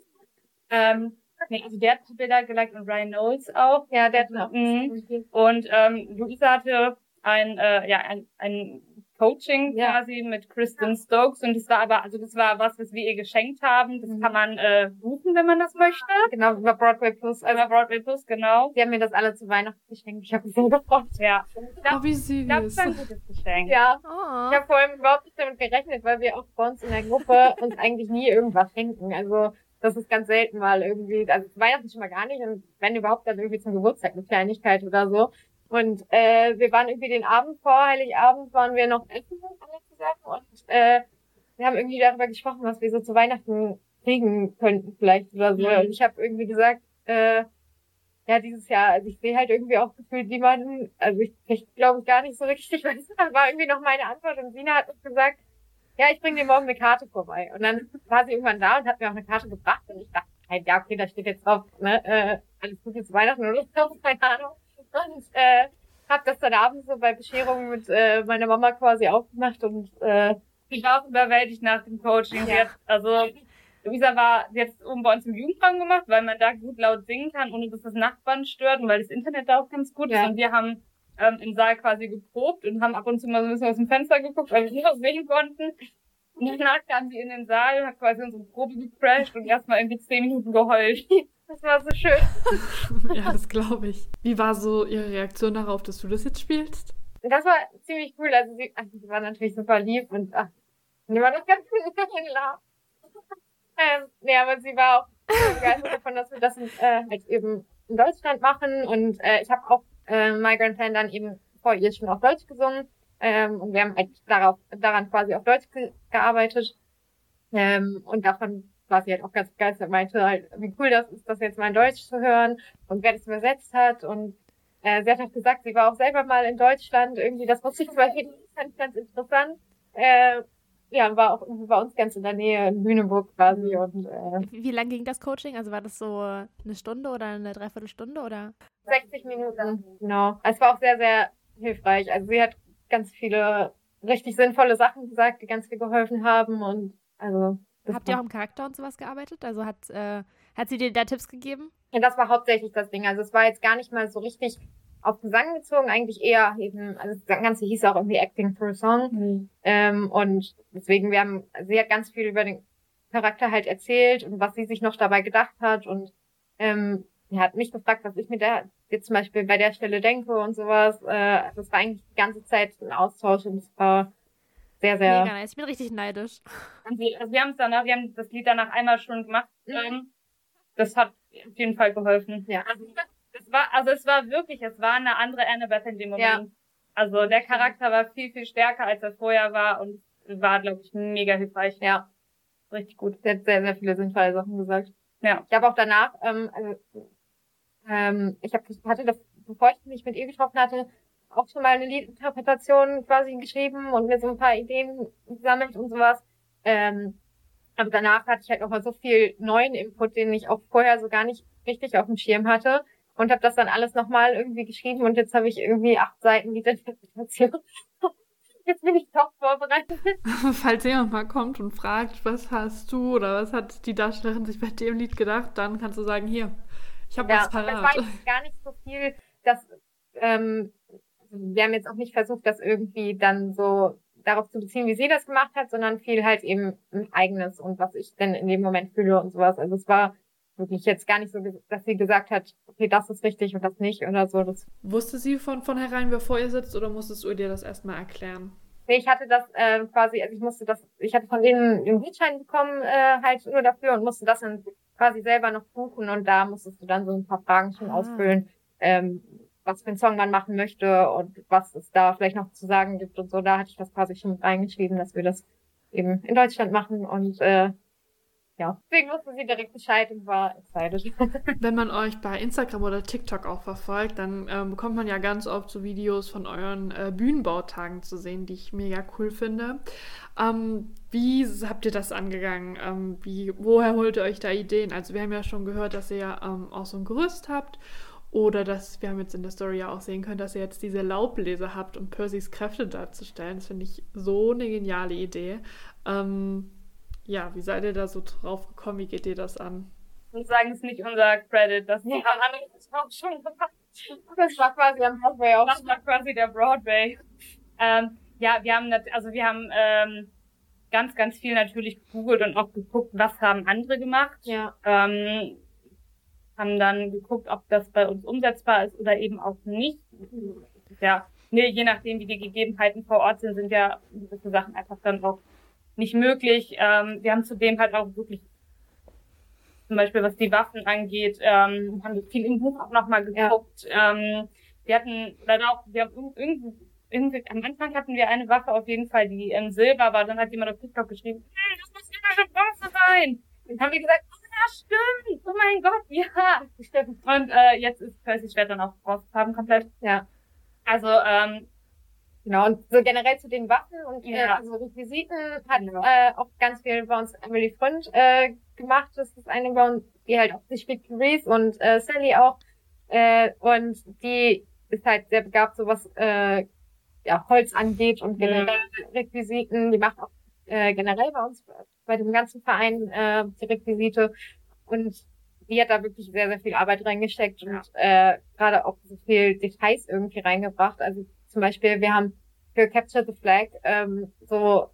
Ähm, nee, also der hat Bilder geliked und Ryan Knowles auch. Ja, der hat auch. Mhm. Und ähm, Luisa hatte ein, äh, ja, ein, ein Coaching Ja. quasi mit Kristen Stokes und das war aber, also das war was, was wir ihr geschenkt haben. Das Mhm. kann man äh, buchen, wenn man das möchte. Genau, über Broadway Plus. Also, Über Broadway Plus, genau. die haben mir das alle zu Weihnachten geschenkt. Ich habe sehr gefreut. Ja. Oh, wie süß. Es war ein gutes Geschenk. Ja, Oh. ich habe vor allem überhaupt nicht damit gerechnet, weil wir auch bei uns in der Gruppe uns eigentlich nie irgendwas schenken. Also das ist ganz selten mal irgendwie, also Weihnachten schon mal gar nicht und wenn überhaupt dann irgendwie zum Geburtstag eine Kleinigkeit oder so. Und äh, wir waren irgendwie den Abend vor Heiligabend waren wir noch essen alle zusammen und äh, wir haben irgendwie darüber gesprochen, was wir so zu Weihnachten kriegen könnten vielleicht oder so. Mhm. Und ich habe irgendwie gesagt, äh, ja, dieses Jahr, also ich sehe halt irgendwie auch gefühlt niemanden, also ich, ich glaube gar nicht so richtig, weil das war irgendwie noch meine Antwort und Sina hat uns gesagt, ja, ich bringe dir morgen eine Karte vorbei. Und dann war sie irgendwann da und hat mir auch eine Karte gebracht und ich dachte, halt, ja, okay, da steht jetzt drauf, ne, äh, alles Gute zu Weihnachten oder so, keine Ahnung. Und äh, hab das dann abends so bei Bescherung mit äh, meiner Mama quasi aufgemacht und äh, Ich war auch überwältigt nach dem Coaching. Ja. Jetzt, also, Luisa war jetzt oben bei uns im Jugendraum gemacht, weil man da gut laut singen kann, ohne dass das Nachbarn stört und weil das Internet da auch ganz gut Ja. ist. Und wir haben ähm, im Saal quasi geprobt und haben ab und zu mal so ein bisschen aus dem Fenster geguckt, weil wir nicht aus sehen konnten. Und danach kam sie in den Saal, hat quasi unsere Probe gecrashed und erstmal irgendwie zehn Minuten geheult. Das war so schön. ja, das glaube ich. Wie war so Ihre Reaktion darauf, dass du das jetzt spielst? Das war ziemlich cool. Also sie, ach, sie war natürlich super lieb und ach, die war das ganz cool gelacht. ähm, nee, aber sie war auch begeistert davon, dass wir das äh, halt eben in Deutschland machen. Und äh, ich habe auch äh, Migrant Fan dann eben vor ihr schon auf Deutsch gesungen. Ähm, und wir haben halt darauf, daran quasi auf Deutsch ge gearbeitet. Ähm, und davon war sie halt auch ganz begeistert, meinte halt, wie cool das ist, das jetzt mal in Deutsch zu hören und wer das übersetzt hat. Und äh, sie hat auch gesagt, sie war auch selber mal in Deutschland. Irgendwie, das wusste ich zum Beispiel ganz, ganz interessant. Äh, ja, war auch bei uns ganz in der Nähe in Lüneburg quasi. Und, äh, Wie, wie lang ging das Coaching? Also war das so eine Stunde oder eine Dreiviertelstunde oder? 60 Minuten, genau. Es war auch sehr, sehr hilfreich. Also sie hat ganz viele richtig sinnvolle Sachen gesagt, die ganz viel geholfen haben und also. Habt ihr auch im Charakter und sowas gearbeitet? Also hat, äh, hat sie dir da Tipps gegeben? Ja, das war hauptsächlich das Ding. Also es war jetzt gar nicht mal so richtig auf Gesang bezogen, eigentlich eher eben, also das Ganze hieß auch irgendwie Acting for a Song. Mhm. Ähm, und deswegen, wir haben, sie hat ganz viel über den Charakter halt erzählt und was sie sich noch dabei gedacht hat und ähm, er hat mich gefragt, was ich mir da jetzt zum Beispiel bei der Stelle denke und sowas. Äh, das war eigentlich die ganze Zeit ein Austausch und es war sehr, sehr. Mega nice. Ich bin richtig neidisch. Und wir, also wir haben es danach, wir haben das Lied danach einmal schon gemacht. Mhm. Ähm, das hat auf jeden Fall geholfen. Ja. Also, es war, also es war wirklich, es war eine andere Annabeth in dem Moment. Ja. Also der Charakter war viel, viel stärker, als er vorher war und war, glaube ich, mega hilfreich. Ja. Richtig gut. Sie hat sehr, sehr viele sinnvolle Sachen gesagt. Ja. Ich habe auch danach, ähm, also, ähm, ich hab, hatte das, bevor ich mich mit ihr getroffen hatte, auch schon mal eine Liedinterpretation quasi geschrieben und mir so ein paar Ideen gesammelt und sowas. Ähm, aber danach hatte ich halt nochmal so viel neuen Input, den ich auch vorher so gar nicht richtig auf dem Schirm hatte und habe das dann alles nochmal irgendwie geschrieben und jetzt habe ich irgendwie acht Seiten Liedinterpretation. jetzt bin ich top vorbereitet. Falls jemand mal kommt und fragt, was hast du oder was hat die Darstellerin sich bei dem Lied gedacht, dann kannst du sagen, hier, ich habe ja, was parat. Das war gar nicht so viel, dass ähm, wir haben jetzt auch nicht versucht, das irgendwie dann so darauf zu beziehen, wie sie das gemacht hat, sondern viel halt eben ein eigenes und was ich denn in dem Moment fühle und sowas. Also es war wirklich jetzt gar nicht so, dass sie gesagt hat, okay, das ist richtig und das nicht oder so. Das Wusste sie von vornherein, wer vor ihr sitzt oder musstest du dir das erstmal erklären? Nee, ich hatte das äh, quasi, also ich musste das, ich hatte von denen den Gutschein bekommen, äh, halt nur dafür und musste das dann quasi selber noch buchen und da musstest du dann so ein paar Fragen schon ah. ausfüllen, ähm, was für einen Song man machen möchte und was es da vielleicht noch zu sagen gibt und so. Da hatte ich das quasi schon reingeschrieben, dass wir das eben in Deutschland machen und äh, ja, deswegen wusste sie direkt Bescheid und war excited. Wenn man euch bei Instagram oder TikTok auch verfolgt, dann ähm, bekommt man ja ganz oft so Videos von euren äh, Bühnenbautagen zu sehen, die ich mega cool finde. Ähm, wie habt ihr das angegangen? Ähm, wie, woher holt ihr euch da Ideen? Also wir haben ja schon gehört, dass ihr ja ähm, auch so ein Gerüst habt oder dass wir haben jetzt in der Story ja auch sehen können, dass ihr jetzt diese Laubbläser habt, um Percys Kräfte darzustellen. Das finde ich so eine geniale Idee. Ähm, ja, wie seid ihr da so drauf gekommen? Wie geht ihr das an? Und sagen, es nicht unser Credit, das ja. haben andere auch schon gemacht. Das war quasi am Broadway auch. Das war quasi der Broadway. Ähm, ja, wir haben, also wir haben ähm, ganz, ganz viel natürlich gegoogelt und auch geguckt, was haben andere gemacht. Ja. Ähm, haben dann geguckt, ob das bei uns umsetzbar ist oder eben auch nicht. Ja, nee, je nachdem, wie die Gegebenheiten vor Ort sind, sind ja gewisse Sachen einfach dann auch nicht möglich. Ähm, wir haben zudem halt auch wirklich zum Beispiel was die Waffen angeht, ähm, haben wir viel im Buch auch nochmal geguckt. Ja. Ähm, wir hatten leider auch, wir haben irgendwie, irgendwie, am Anfang hatten wir eine Waffe auf jeden Fall, die ähm, Silber war, dann hat jemand auf TikTok geschrieben, hm, das muss immer Bronze sein. Dann haben wir gesagt, stimmt, oh mein Gott, ja, stimmt. Und äh, jetzt ist Percy Schwert dann auch rausgekommen komplett. Ja. Also, ähm, Genau, und so generell zu den Waffen und äh, ja. äh, also Requisiten hat ja. äh, auch ganz viel bei uns Emily Front äh, gemacht. Das ist eine bei uns, die halt auch sich spielt Reese und äh, Sally auch. Äh, und die ist halt sehr begabt, so was äh, ja, Holz angeht und generell ja. Requisiten. Die macht auch äh, generell bei uns, bei dem ganzen Verein äh, die Requisite. Und die hat da wirklich sehr, sehr viel Arbeit reingesteckt und äh, gerade auch so viel Details irgendwie reingebracht. Also zum Beispiel, wir haben für Capture the Flag ähm, so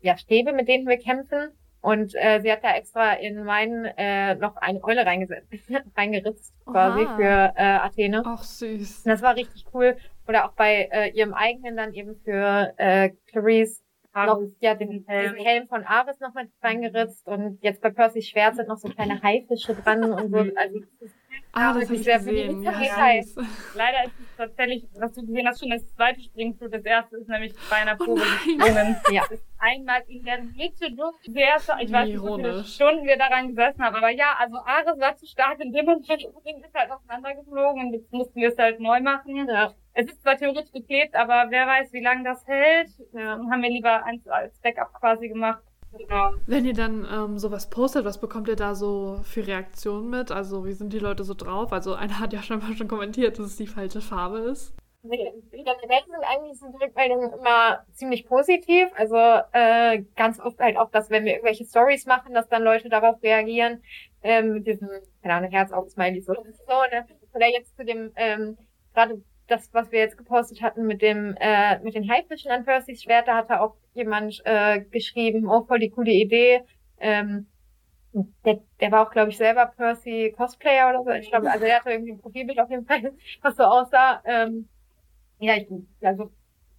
ja, Stäbe, mit denen wir kämpfen. Und äh, sie hat da extra in meinen äh, noch eine Eule reingesetzt, reingeritzt quasi Oha. für äh, Athene. Ach, süß. Und das war richtig cool. Oder auch bei äh, ihrem eigenen dann eben für äh, Clarice noch ja, den, Helm. diesen Helm von Ares noch mit reingeritzt und jetzt bei Percy's Schwert sind noch so kleine Haifische dran und so. Also das ist Ah, das habe ich sehr gesehen. Ja, süß. Leider ist es tatsächlich, was du gesehen hast, schon das zweite Springflut. Das erste ist nämlich bei einer Probe nein. gesprungen. Ja. Einmal in der Mitte durch. Sehr, stark. ich weiß nicht, wie viele. Stunden wir daran gesessen haben. Aber ja, also Ares war zu stark in dem Moment. Ist halt auseinandergeflogen und jetzt mussten wir es halt neu machen. Ja. Es ist zwar theoretisch geklebt, aber wer weiß, wie lange das hält. Ja. Dann haben wir lieber eins als Backup quasi gemacht. Genau. Wenn ihr dann ähm, sowas postet, was bekommt ihr da so für Reaktionen mit? Also wie sind die Leute so drauf? Also einer hat ja schon mal schon kommentiert, dass es die falsche Farbe ist. Generell sind eigentlich sind die Rückmeldungen immer ziemlich positiv. Also äh, ganz oft halt auch, dass wenn wir irgendwelche Stories machen, dass dann Leute darauf reagieren, ähm, mit diesem, keine Ahnung, Herz-Augen-Smileys oder so, ne? Oder jetzt zu dem, ähm, gerade das, was wir jetzt gepostet hatten mit dem, äh, mit den Haifischen an Percy's Schwert, da hatte auch jemand äh, geschrieben, oh, voll die coole Idee. Ähm, der, der war auch, glaube ich, selber Percy Cosplayer oder so. Ich glaube, also er hatte irgendwie ein Profilbild auf jeden Fall, was so aussah. Ähm, ja, ich, also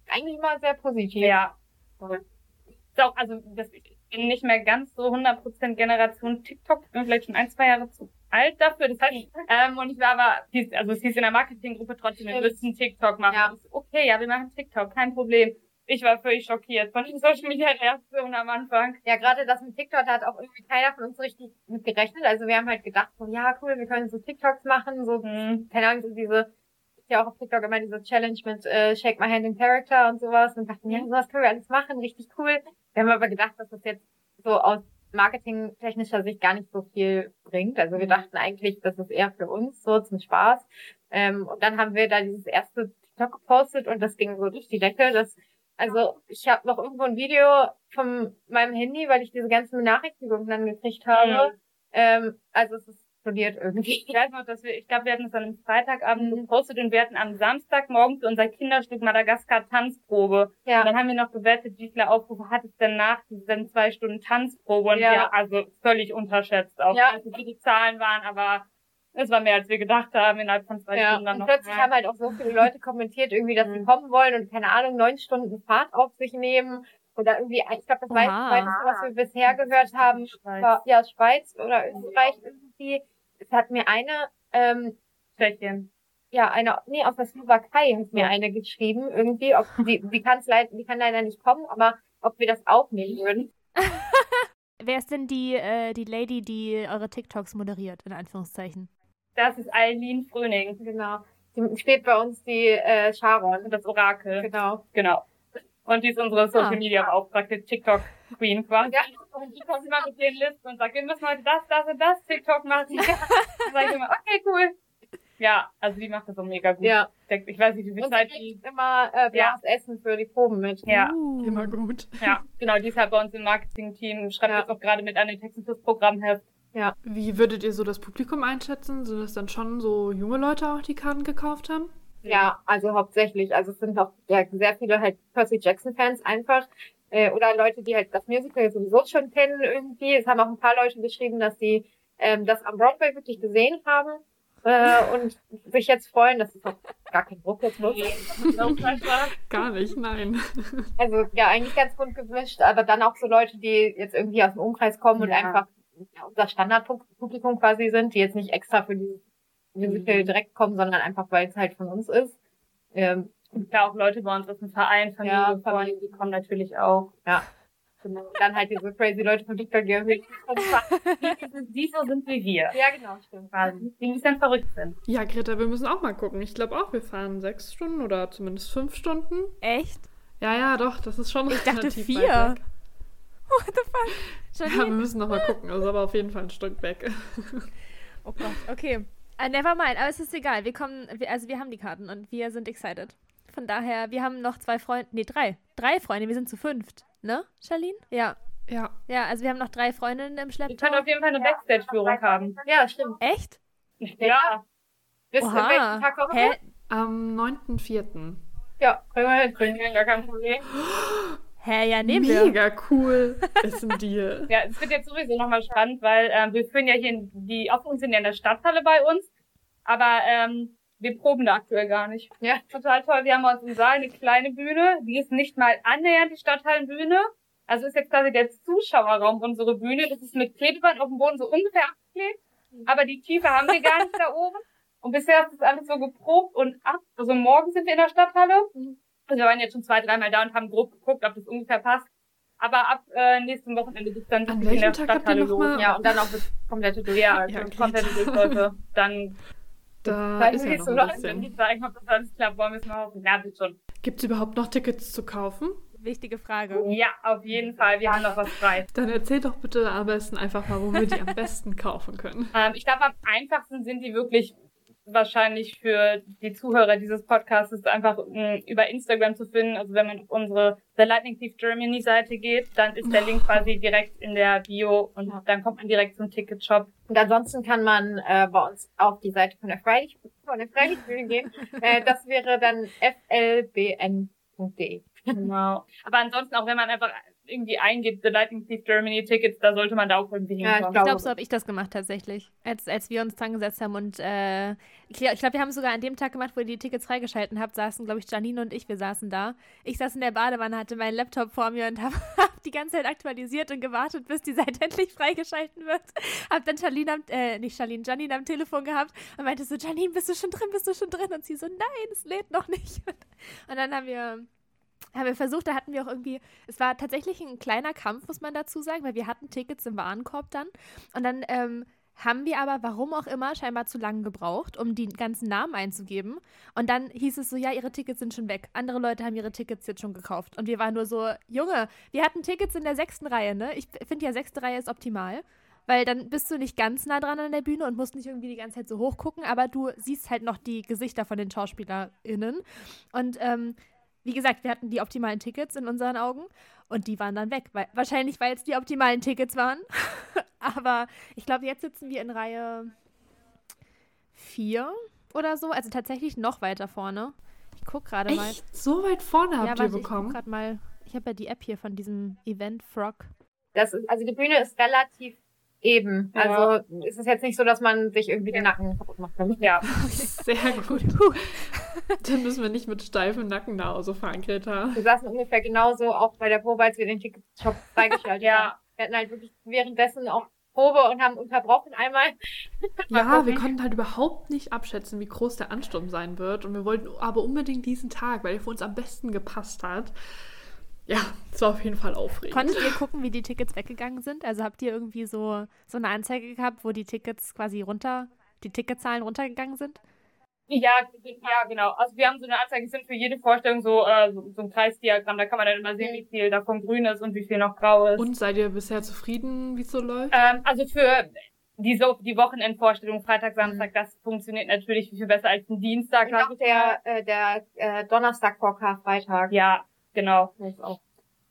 eigentlich immer sehr positiv. Ja. Auch, also das, ich bin nicht mehr ganz so 100% Generation TikTok. Bin vielleicht schon ein, zwei Jahre zu alt dafür. Das heißt, ähm, und ich war aber, also es hieß in der Marketinggruppe trotzdem, wir müssen TikTok machen. Ja. Okay, ja, wir machen TikTok, kein Problem. Ich war völlig schockiert von den Social Media Reaktionen am Anfang. Ja, gerade das mit TikTok da hat auch irgendwie keiner von uns so richtig mit gerechnet. Also wir haben halt gedacht, so, ja, cool, wir können so TikToks machen, so, Hm. keine Ahnung, so diese, ist ja auch auf TikTok immer diese Challenge mit äh, Shake My Hand in Character und sowas und dachten, ja, sowas können wir alles machen, richtig cool. Wir haben aber gedacht, dass das jetzt so aus marketingtechnischer Sicht gar nicht so viel bringt. Also wir Mhm. dachten eigentlich, das ist eher für uns so zum Spaß. Ähm, und dann haben wir da dieses erste TikTok gepostet und das ging so durch die Decke. Das, also ich habe noch irgendwo ein Video von meinem Handy, weil ich diese ganzen Benachrichtigungen dann gekriegt habe. Mhm. Ähm, also es ist explodiert irgendwie. Ich weiß noch, dass wir, ich glaube, wir hatten es dann am Freitagabend Mhm. gepostet und wir hatten am Samstagmorgen für unser Kinderstück Madagaskar Tanzprobe. Und Ja, dann haben wir noch gewettet, wie viele Aufrufe hat es denn nach diesen zwei Stunden Tanzprobe? Und Ja. ja, also völlig unterschätzt auch. Ja. Also wie die Zahlen waren, aber es war mehr als wir gedacht haben innerhalb von zwei ja. Stunden dann Und noch. plötzlich mehr. haben halt auch so viele Leute kommentiert, irgendwie, dass sie Mhm. kommen wollen und keine Ahnung, neun Stunden Fahrt auf sich nehmen. Oder irgendwie, ich glaube, das weiteste, was wir bisher gehört haben, Schweiz. war ja Schweiz oder Österreich irgendwie. Es hat mir eine, ähm, Tschechien. ja, eine, nee, aus der Slowakei hat mir eine geschrieben, irgendwie, ob die, die kann leider, die kann leider nicht kommen, aber ob wir das aufnehmen würden. Wer ist denn die, äh, die Lady, die eure TikToks moderiert, in Anführungszeichen? Das ist Eileen Fröning. Genau. Die steht bei uns die äh, Sharon. Das Orakel. Genau. Genau. Und die ist unsere Social Ah. Media Beauftragte, TikTok Queen quasi. Ja. Und die kommt immer mit den Listen und sagt, wir müssen heute das, das und das TikTok machen. Dann sage ich immer, okay, cool. Ja, also die macht das so mega gut. Ja. Ich weiß nicht, wie viel Und Zeit sie die. immer äh, blaues Essen für die Proben mit. Ja, Uh. Immer gut. ja, genau, die ist halt bei uns im Marketing-Team, schreibt Ja. jetzt auch gerade mit an den Texten fürs Programmheft. Wie würdet ihr so das Publikum einschätzen? Sind es dann schon so junge Leute auch, die Karten gekauft haben? Ja, also hauptsächlich. Also es sind auch ja, sehr viele halt Percy Jackson-Fans einfach. Äh, oder Leute, die halt das Musical sowieso schon kennen irgendwie. Es haben auch ein paar Leute geschrieben, dass sie ähm, das am Broadway wirklich gesehen haben. Äh, und sich jetzt freuen, das ist auch gar kein Druck jetzt pressure. Gar nicht, nein. Also ja, eigentlich ganz bunt gemischt, aber dann auch so Leute, die jetzt irgendwie aus dem Umkreis kommen und Ja. einfach ja, unser Standardpublikum quasi sind, die jetzt nicht extra für dieses Musical direkt kommen, sondern einfach, weil es halt von uns ist. Ähm, Und klar, auch Leute bei uns aus dem Verein, Familie, Ja, Freunde, Familie. die kommen natürlich auch. genau. Dann halt diese crazy Leute von TikTok, die irgendwie Die, so sind wie wir. Ja, genau, stimmt. Quasi. Die ein bisschen verrückt sind. Ja, Greta, wir müssen auch mal gucken. Ich glaube auch, wir fahren sechs Stunden oder zumindest fünf Stunden. Echt? Ja, ja, doch, das ist schon Ich dachte relativ vier. weit weg. What the fuck? Ja, wir Janine? müssen noch mal gucken. Also aber auf jeden Fall ein Stück weg. Oh Gott, okay. Uh, never mind, aber es ist egal. Wir kommen, wir, also wir haben die Karten und wir sind excited. Von daher, wir haben noch zwei Freunde, nee, drei. Drei Freunde, wir sind zu fünft. Ne, Charlene? Ja. Ja, Ja, also wir haben noch drei Freundinnen im Wir Schlepptau. können auf jeden Fall eine Backstage-Führung haben. Ja, stimmt. Echt? Ja. Wisst ihr, welchen Tag kommen wir? am 9.4. Ja, können wir hin. Bringen wir gar kein Problem. Hä, ja, nehmen wir. Mega cool. Ist ein Deal. Ja, es wird jetzt sowieso nochmal spannend, weil ähm, wir führen ja hier in die Aufführungen sind ja in der Stadthalle bei uns, aber ähm, wir proben da aktuell gar nicht. Ja. Total toll. Wir haben bei uns im Saal eine kleine Bühne, die ist nicht mal annähernd die Stadthallenbühne. Also ist jetzt quasi der Zuschauerraum unsere Bühne. Das ist mit Klebeband auf dem Boden so ungefähr abgeklebt, aber die Tiefe haben wir gar nicht da oben. Und bisher ist das alles so geprobt und ab. Also morgen sind wir in der Stadthalle. Also wir waren jetzt schon zwei, dreimal da und haben grob geguckt, ob das ungefähr passt. Aber ab äh, nächsten Wochenende geht's dann An wirklich in der Tag Stadthalle los. Ja, und dann auch das komplette Durch, ja, Ja, das komplette. Durchläufe. Dann Da dann ist ja geht's noch so ein wenn die bisschen. sagen, ob das alles klappt, wollen wir es mal hoffen. Ja, wird schon. Gibt es überhaupt noch Tickets zu kaufen? Wichtige Frage. Ja, auf jeden Fall. Wir haben noch was frei. Dann erzähl doch bitte am besten einfach mal, wo wir die am besten kaufen können. Ähm, ich glaube, am einfachsten sind die wirklich wahrscheinlich für die Zuhörer dieses Podcasts einfach mh, über Instagram zu finden. Also wenn man auf unsere The Lightning Thief Germany Seite geht, dann ist der Link quasi direkt in der Bio und dann kommt man direkt zum Ticketshop. Und ansonsten kann man äh, bei uns auf die Seite von der Freilich von der Freilichtbühne gehen. äh, das wäre dann flbn.de. Genau. Aber ansonsten auch wenn man einfach irgendwie eingibt, The Lightning Thief Germany Tickets, da sollte man da auch irgendwie Ja, ich hinkommen. Ich glaube, so habe ich das gemacht tatsächlich. Als, als wir uns dran gesetzt haben und äh, ich glaube, glaub, wir haben es sogar an dem Tag gemacht, wo ihr die Tickets freigeschalten habt, saßen, glaube ich, Janine und ich, wir saßen da. Ich saß in der Badewanne, hatte meinen Laptop vor mir und habe hab die ganze Zeit aktualisiert und gewartet, bis die Seite endlich freigeschalten wird. Hab dann Charlene am, äh, nicht Charlene, Janine am Telefon gehabt und meinte so, Janine, bist du schon drin, bist du schon drin? Und sie so, nein, es lädt noch nicht. Und dann haben wir haben wir versucht, da hatten wir auch irgendwie, es war tatsächlich ein kleiner Kampf, muss man dazu sagen, weil wir hatten Tickets im Warenkorb dann. Und dann ähm, haben wir aber, warum auch immer, scheinbar zu lange gebraucht, um die ganzen Namen einzugeben. Und dann hieß es so, ja, ihre Tickets sind schon weg. Andere Leute haben ihre Tickets jetzt schon gekauft. Und wir waren nur so, Junge, wir hatten Tickets in der sechsten Reihe, ne? Ich finde ja, sechste Reihe ist optimal. Weil dann bist du nicht ganz nah dran an der Bühne und musst nicht irgendwie die ganze Zeit so hoch gucken, aber du siehst halt noch die Gesichter von den SchauspielerInnen. Und ähm, wie gesagt, wir hatten die optimalen Tickets in unseren Augen und die waren dann weg. Weil, wahrscheinlich, weil es die optimalen Tickets waren. Aber ich glaube, jetzt sitzen wir in Reihe 4 oder so. Also tatsächlich noch weiter vorne. Ich gucke gerade mal. So weit vorne ja, habt warte, ihr ich bekommen? gerade mal. Ich habe ja die App hier von diesem Event Frog. Das ist, also die Bühne ist relativ eben. Ja. Also es ist jetzt nicht so, dass man sich irgendwie den Nacken kaputt macht. Ja. Sehr gut. Dann müssen wir nicht mit steifem Nacken nach Hause fahren, Greta. Wir saßen ungefähr genauso auch bei der Probe, als wir den Ticketshop freigeschaltet Ja. haben. Wir hatten halt wirklich währenddessen auch Probe und haben unterbrochen einmal. Mal Ja, wir konnten halt überhaupt nicht abschätzen, wie groß der Ansturm sein wird. Und wir wollten aber unbedingt diesen Tag, weil er für uns am besten gepasst hat. Ja, es war auf jeden Fall aufregend. Konntet ihr gucken, wie die Tickets weggegangen sind? Also habt ihr irgendwie so, so eine Anzeige gehabt, wo die Tickets quasi runter, die Ticketzahlen runtergegangen sind? Ja, ja, genau. Also wir haben so eine Anzeige, es sind für jede Vorstellung so, äh, so, so ein Kreisdiagramm, da kann man dann immer sehen, wie viel davon grün ist und wie viel noch grau ist. Und seid ihr bisher zufrieden, wie es so läuft? ähm, also für die, so, die Wochenendvorstellung Freitag, Samstag, das funktioniert natürlich viel besser als ein Dienstag. Und auch der, äh, der äh, Donnerstag vor Karfreitag. Ja, genau. Ist auch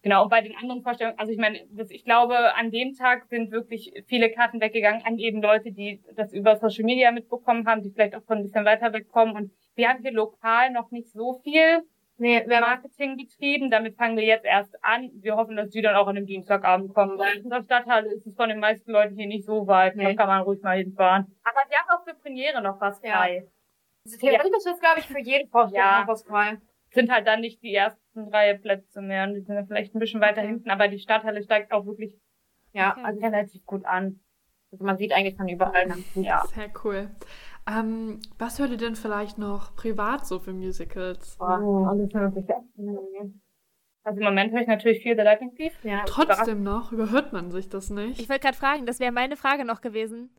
Genau, und bei den anderen Vorstellungen, also ich meine, das, ich glaube, an dem Tag sind wirklich viele Karten weggegangen an eben Leute, die das über Social Media mitbekommen haben, die vielleicht auch von ein bisschen weiter wegkommen. Und wir haben hier lokal noch nicht so viel Nee, Marketing betrieben. Damit fangen wir jetzt erst an. Wir hoffen, dass die dann auch an dem Dienstagabend kommen. Weil in der Stadthalle ist es von den meisten Leuten hier nicht so weit. Da Nee. kann man ruhig mal hinfahren. Aber wir haben auch für Premiere noch was Ja. frei. also theoretisch ist, glaube ich, für jeden Vorstellung Ja. noch was frei. Sind halt dann nicht die ersten drei Plätze mehr. Die sind dann vielleicht ein bisschen weiter Okay. hinten. Aber die Stadthalle steigt auch wirklich Ja, Okay. also relativ gut an. Also man sieht eigentlich von überall. Ne? Ja. Sehr cool. Ähm, was hört ihr denn vielleicht noch privat so für Musicals? Oh, alles mögliche. Also im Moment höre ich natürlich viel The Lightning Thief. Ja. Trotzdem noch, überhört man sich das nicht? Ich wollte gerade fragen, das wäre meine Frage noch gewesen.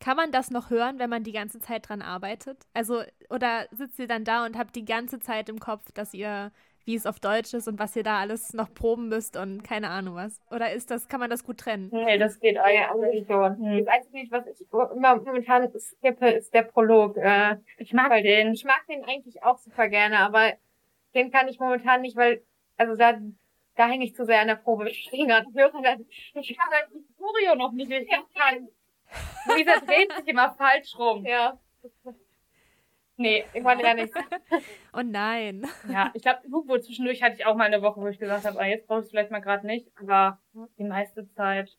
Kann man das noch hören, wenn man die ganze Zeit dran arbeitet? Also, oder sitzt ihr dann da und habt die ganze Zeit im Kopf, dass ihr, wie es auf Deutsch ist und was ihr da alles noch proben müsst und keine Ahnung was? Oder ist das, kann man das gut trennen? Nee, das geht ja, eigentlich. ich schon. Hm. Das Einzige, was ich immer momentan skippe, ist der Prolog. Äh, Ich mag den. ich mag den eigentlich auch super gerne, aber den kann ich momentan nicht, weil, also da, da hänge ich zu sehr an der Probe. Ich höre dann, ich kann dann die Choreo noch nicht. Ich kann. Luisa dreht sich immer falsch rum. Ja. Nee, Irgendwann ja nicht. Oh nein. ja, ich glaube, wo zwischendurch hatte ich auch mal eine Woche, wo ich gesagt habe, ah, jetzt brauche ich es vielleicht mal gerade nicht, aber die meiste Zeit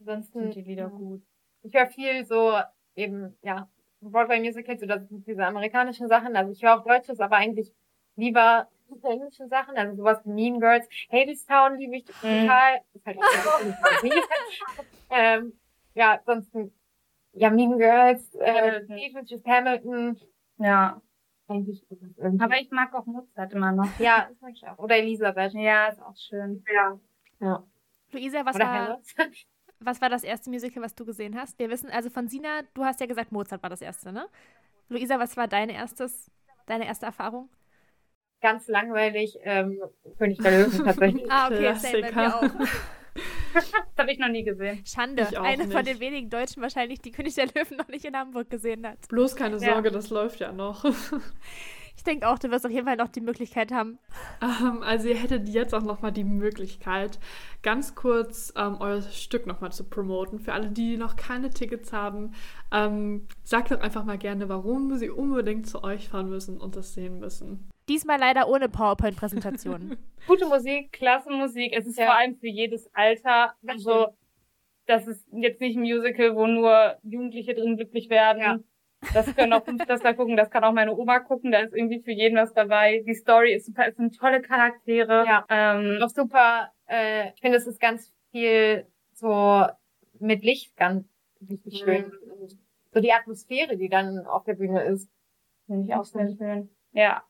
Ansonsten sind die Lieder ja. gut. Ich höre viel so eben, ja, Broadway-Musicals oder diese amerikanischen Sachen. Also ich höre auch Deutsches, aber eigentlich lieber diese englischen Sachen, also sowas wie Mean Girls. Hadestown liebe ich total. Ist halt auch ähm, Ja, sonst, ja, Mean Girls, äh, Hamilton. Hamilton, Ja, eigentlich. ist es irgendwie- aber ich mag auch Mozart immer noch. ja, das mag ich auch. Oder Elisabeth. Ja, ist auch schön. Ja. ja. Luisa, was Oder war, Harris. was war das erste Musical, was du gesehen hast? Wir wissen, also von Sina, du hast ja gesagt, Mozart war das erste, ne? Luisa, was war dein erstes, deine erste Erfahrung? Ganz langweilig, ähm, König der Löwen tatsächlich. Ah, okay, same bei mir Klassiker. auch. Das habe ich noch nie gesehen. Schande. Ich auch Eine von nicht. den wenigen Deutschen wahrscheinlich, die König der Löwen noch nicht in Hamburg gesehen hat. Bloß keine Ja. Sorge, das läuft ja noch. Ich denke auch, du wirst auf jeden Fall noch die Möglichkeit haben. Ähm, also ihr hättet jetzt auch nochmal die Möglichkeit, ganz kurz ähm, euer Stück nochmal zu promoten. Für alle, die noch keine Tickets haben, ähm, sagt doch einfach mal gerne, warum sie unbedingt zu euch fahren müssen und das sehen müssen. Diesmal leider ohne PowerPoint-Präsentation. Gute Musik, klasse Musik. Es ist Ja. vor allem für jedes Alter. Das Also, das ist jetzt nicht ein Musical, wo nur Jugendliche drin glücklich werden. Ja. Das können auch Fünftklässler gucken, das kann auch meine Oma gucken, da ist irgendwie für jeden was dabei. Die Story ist super, es sind tolle Charaktere. Ja. Ähm, noch super, äh, ich finde, es ist ganz viel so mit Licht ganz richtig schön. So die Atmosphäre, die dann auf der Bühne ist. Finde ich auch sehr schön. Ja.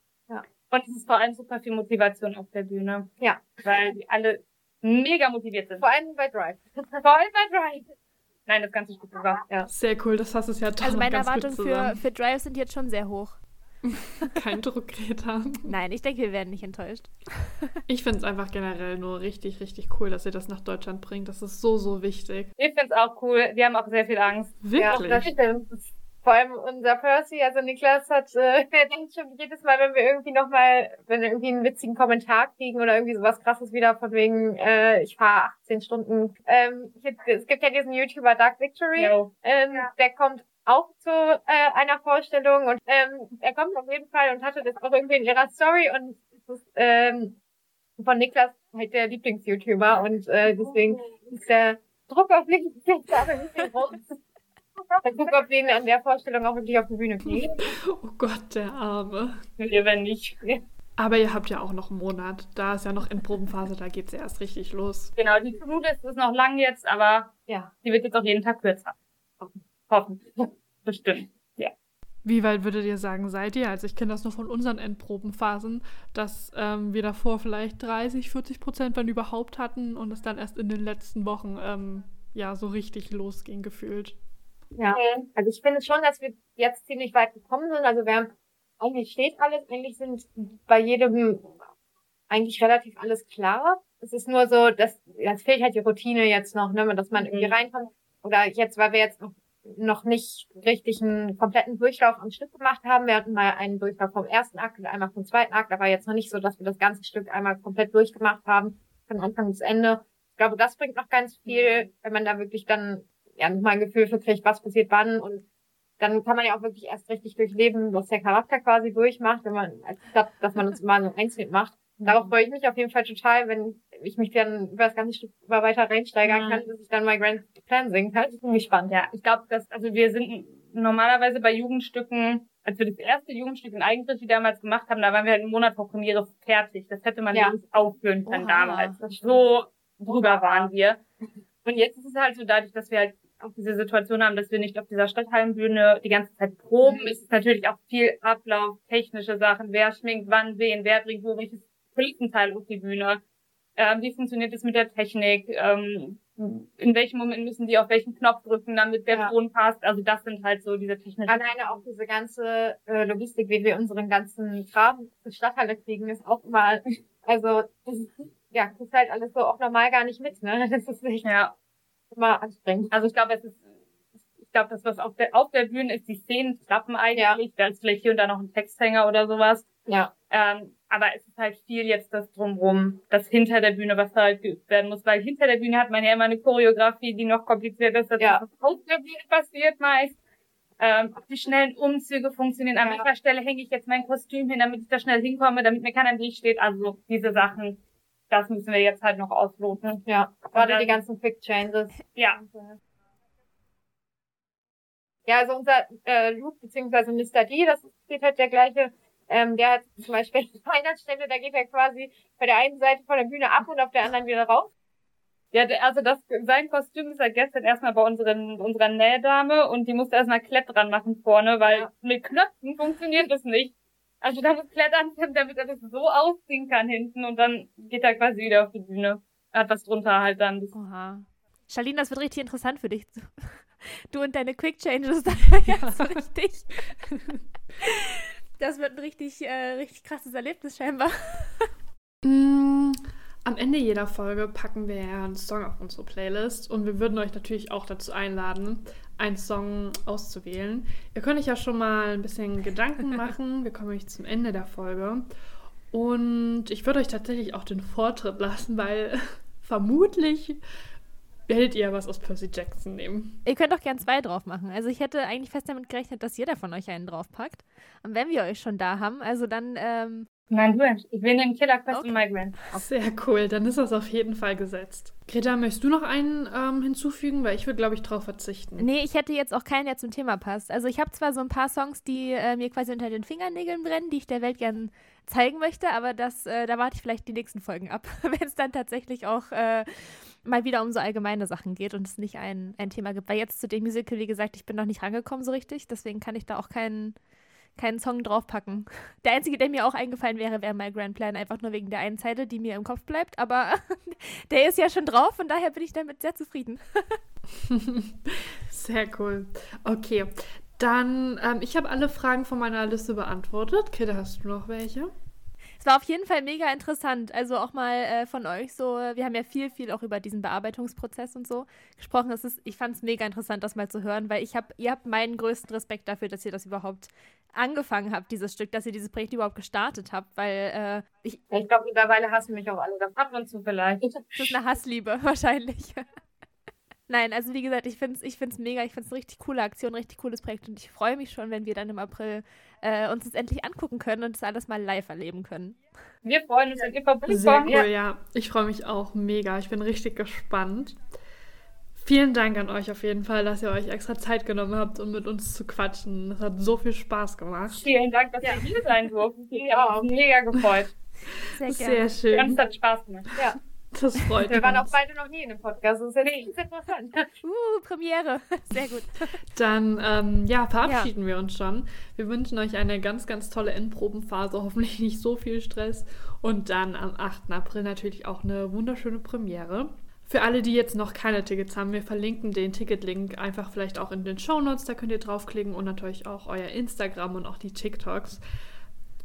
Und es ist vor allem super viel Motivation auf der Bühne. Ja. Weil die alle mega motiviert sind. Vor allem bei Drive. Voll bei Drive. Nein, das ganze Stück über. Ja. Sehr cool, das hast du ja toll Also meine gut Erwartungen für, für Drive sind jetzt schon sehr hoch. Kein Druck, Greta. Nein, ich denke, wir werden nicht enttäuscht. Ich finde es einfach generell nur richtig, richtig cool, dass ihr das nach Deutschland bringt. Das ist so, so wichtig. Ich find's auch cool. Wir haben auch sehr viel Angst. Wirklich. Ja, das stimmt. Vor allem unser Percy, also Niklas hat, äh, der denkt schon jedes Mal, wenn wir irgendwie nochmal, wenn wir irgendwie einen witzigen Kommentar kriegen oder irgendwie sowas krasses wieder von wegen, äh, ich fahre 18 Stunden. Ähm, hier, es gibt ja diesen YouTuber Dark Victory. Jo. Ähm, Der kommt auch zu äh, einer Vorstellung und ähm, er kommt auf jeden Fall und hatte das auch irgendwie in ihrer Story und es ist ähm, von Niklas halt der Lieblings-YouTuber und äh, deswegen ist der Druck auf mich aber ein bisschen groß. Der Druck auf den an der Vorstellung auch wirklich auf die Bühne fliegt. Oh Gott, der Arme. Wir wenn nicht. Aber ihr habt ja auch noch einen Monat. Da ist ja noch in Probenphase, da geht es ja erst richtig los. Genau, die To-Do-List ist noch lang jetzt, aber Ja. die wird jetzt auch jeden Tag kürzer. Hoffentlich. Bestimmt. Wie weit würdet ihr sagen, seid ihr? Also ich kenne das nur von unseren Endprobenphasen, dass ähm, wir davor vielleicht 30, 40 Prozent, wenn überhaupt hatten und es dann erst in den letzten Wochen ähm, ja so richtig losging gefühlt. Ja. Also ich finde schon, dass wir jetzt ziemlich weit gekommen sind. Also wir haben, eigentlich steht alles, eigentlich sind bei jedem eigentlich relativ alles klar. Es ist nur so, dass, ja, es fehlt halt die Routine jetzt noch, ne, dass man irgendwie Mhm. reinkommt. Oder jetzt, weil wir jetzt noch, noch nicht richtig einen kompletten Durchlauf am Stück gemacht haben. Wir hatten mal einen Durchlauf vom ersten Akt und einmal vom zweiten Akt, aber jetzt noch nicht so, dass wir das ganze Stück einmal komplett durchgemacht haben, von Anfang bis Ende. Ich glaube, das bringt noch ganz viel, wenn man da wirklich dann ja nochmal ein Gefühl für kriegt, was passiert wann und dann kann man ja auch wirklich erst richtig durchleben, was der Charakter quasi durchmacht, wenn man, statt dass man uns mal so einzeln macht. Darauf freue ich mich auf jeden Fall total, wenn ich mich dann über das ganze Stück über weiter reinsteigern Mhm. kann, bis ich dann mal Grand Plan singen kann. Das ist irgendwie spannend. Ja, ich glaube, dass, also wir sind normalerweise bei Jugendstücken, als wir das erste Jugendstück in Eigenregie damals gemacht haben, da waren wir halt einen Monat vor Premiere fertig. Das hätte man Ja. nicht aufführen können Oha, damals. So drüber waren wir. Und jetzt ist es halt so dadurch, dass wir halt auch diese Situation haben, dass wir nicht auf dieser Stadthallenbühne die ganze Zeit proben, Mhm. ist es natürlich auch viel Ablauf, technische Sachen, wer schminkt wann wen, wer bringt wo welches Kulissenteil auf die Bühne, ähm, wie funktioniert es mit der Technik, ähm, in welchem Moment müssen die auf welchen Knopf drücken, damit der Ja. Ton passt. Also das sind halt so diese technischen Alleine auch diese ganze äh, Logistik, wie wir unseren ganzen Kram zur Stadthalle kriegen, ist auch immer, also, das ist, ja, das ist halt alles so auch normal gar nicht mit, ne? Das ist echt Ja, immer anstrengend. also ich glaube, es ist, ich glaube, das, was auf der, auf der Bühne ist, die Szenen klappen eigentlich. Da ist vielleicht hier und da noch ein Texthänger oder sowas. Ja. Ähm, aber es ist halt viel jetzt das Drumrum, das hinter der Bühne, was da halt geübt werden muss. Weil hinter der Bühne hat man ja immer eine Choreografie, die noch kompliziert ist, als Ja. was auf der Bühne passiert meist. ähm, ob die schnellen Umzüge funktionieren. An welcher Stelle hänge ich jetzt mein Kostüm hin, damit ich da schnell hinkomme, damit mir keiner im Weg steht. Also diese Sachen, das müssen wir jetzt halt noch ausloten. Ja, gerade die ganzen Quick Changes. Ja. Ja, also unser äh, Luke beziehungsweise Mr. D, das ist halt der gleiche. Ähm, der hat zum Beispiel an einer Stelle, da geht er quasi bei der einen Seite von der Bühne ab und auf der anderen wieder raus. Ja, also das, sein Kostüm ist seit gestern erstmal bei unseren, unserer Nähdame und die musste erstmal Klett dran machen vorne, weil ja. mit Knöpfen funktioniert das nicht. Also da muss Klett anziehen, damit er das so ausziehen kann hinten und dann geht er quasi wieder auf die Bühne. Er hat was drunter halt dann. Oha. Charlene, das wird richtig interessant für dich. Du und deine Quick Changes da ja so richtig. Das wird ein richtig, äh, richtig krasses Erlebnis scheinbar. Mm, am Ende jeder Folge packen wir ja einen Song auf unsere Playlist und wir würden euch natürlich auch dazu einladen, einen Song auszuwählen. Ihr könnt euch ja schon mal ein bisschen Gedanken machen. Wir kommen nämlich zum Ende der Folge. Und ich würde euch tatsächlich auch den Vortritt lassen, weil vermutlich werdet ihr was aus Percy Jackson nehmen. Ihr könnt auch gern zwei drauf machen. Also ich hätte eigentlich fest damit gerechnet, dass jeder von euch einen draufpackt. Und wenn wir euch schon da haben, also dann ähm, Nein, du, ich will den Killer Quest okay. Migrant. Sehr cool, dann ist das auf jeden Fall gesetzt. Greta, möchtest du noch einen ähm, hinzufügen? Weil ich würde, glaube ich, drauf verzichten. Nee, ich hätte jetzt auch keinen, der zum Thema passt. Also ich habe zwar so ein paar Songs, die äh, mir quasi unter den Fingernägeln brennen, die ich der Welt gerne zeigen möchte, aber das, äh, da warte ich vielleicht die nächsten Folgen ab, wenn es dann tatsächlich auch äh, mal wieder um so allgemeine Sachen geht und es nicht ein, ein Thema gibt. Weil jetzt zu dem Musical, wie gesagt, ich bin noch nicht rangekommen so richtig, deswegen kann ich da auch keinen keinen Song draufpacken. Der einzige, der mir auch eingefallen wäre, wäre My Grand Plan, einfach nur wegen der einen Zeile, die mir im Kopf bleibt. Aber der ist ja schon drauf und daher bin ich damit sehr zufrieden. sehr cool. Okay, dann, ähm, ich habe alle Fragen von meiner Liste beantwortet. Kid, hast du noch welche? es war auf jeden Fall mega interessant. Also auch mal äh, von euch so, wir haben ja viel, viel auch über diesen Bearbeitungsprozess und so gesprochen. Es ist, ich fand es mega interessant, das mal zu hören, weil ich habe, ihr habt meinen größten Respekt dafür, dass ihr das überhaupt angefangen habt, dieses Stück, dass ihr dieses Projekt überhaupt gestartet habt, weil äh, ich. Ich glaube, mittlerweile hassen mich auch alle. Das ab und zu vielleicht. Das ist eine Hassliebe, wahrscheinlich. Nein, also wie gesagt, ich finde es ich find's mega, ich finde es eine richtig coole Aktion, richtig cooles Projekt und ich freue mich schon, wenn wir dann im April äh, uns das endlich angucken können und das alles mal live erleben können. Wir freuen uns, wenn ihr vorbeikommt. Sehr cool, ja. ja. Ich freue mich auch mega. Ich bin richtig gespannt. Vielen Dank an euch auf jeden Fall, dass ihr euch extra Zeit genommen habt, um mit uns zu quatschen. Das hat so viel Spaß gemacht. Vielen Dank, dass ja. ihr hier sein durften. Ich habe auch mega gefreut. Sehr, Sehr schön. Ganz hat Spaß gemacht. Ja. Das freut Wir uns. waren auch beide noch nie in einem Podcast. Das ist ja nicht interessant. Uh, Premiere. Sehr gut. Dann, ähm, ja, verabschieden ja. wir uns schon. Wir wünschen euch eine ganz, ganz tolle Endprobenphase. Hoffentlich nicht so viel Stress. Und dann am 8. April natürlich auch eine wunderschöne Premiere. Für alle, die jetzt noch keine Tickets haben, wir verlinken den Ticketlink einfach vielleicht auch in den Show Notes. Da könnt ihr draufklicken und natürlich auch euer Instagram und auch die TikToks.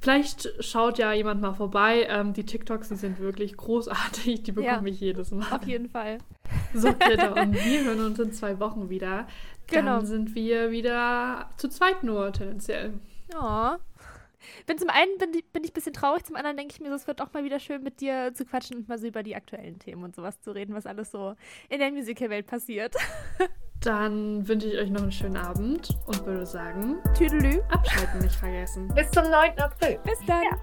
Vielleicht schaut ja jemand mal vorbei. Ähm, die TikToks, die sind wirklich großartig. Die bekomme ja, ich jedes Mal. Auf jeden Fall. So, Britta, und wir hören uns in zwei Wochen wieder. Dann genau. sind wir wieder zu zweit nur tendenziell. Oh. Bin zum einen bin, bin ich ein bisschen traurig, zum anderen denke ich mir, es wird auch mal wieder schön mit dir zu quatschen und mal so über die aktuellen Themen und sowas zu reden, was alles so in der Musicalwelt passiert. Dann wünsche ich euch noch einen schönen Abend und würde sagen, Tüdelü. Abschalten nicht vergessen. Bis zum 9. April. Bis dann. Ja.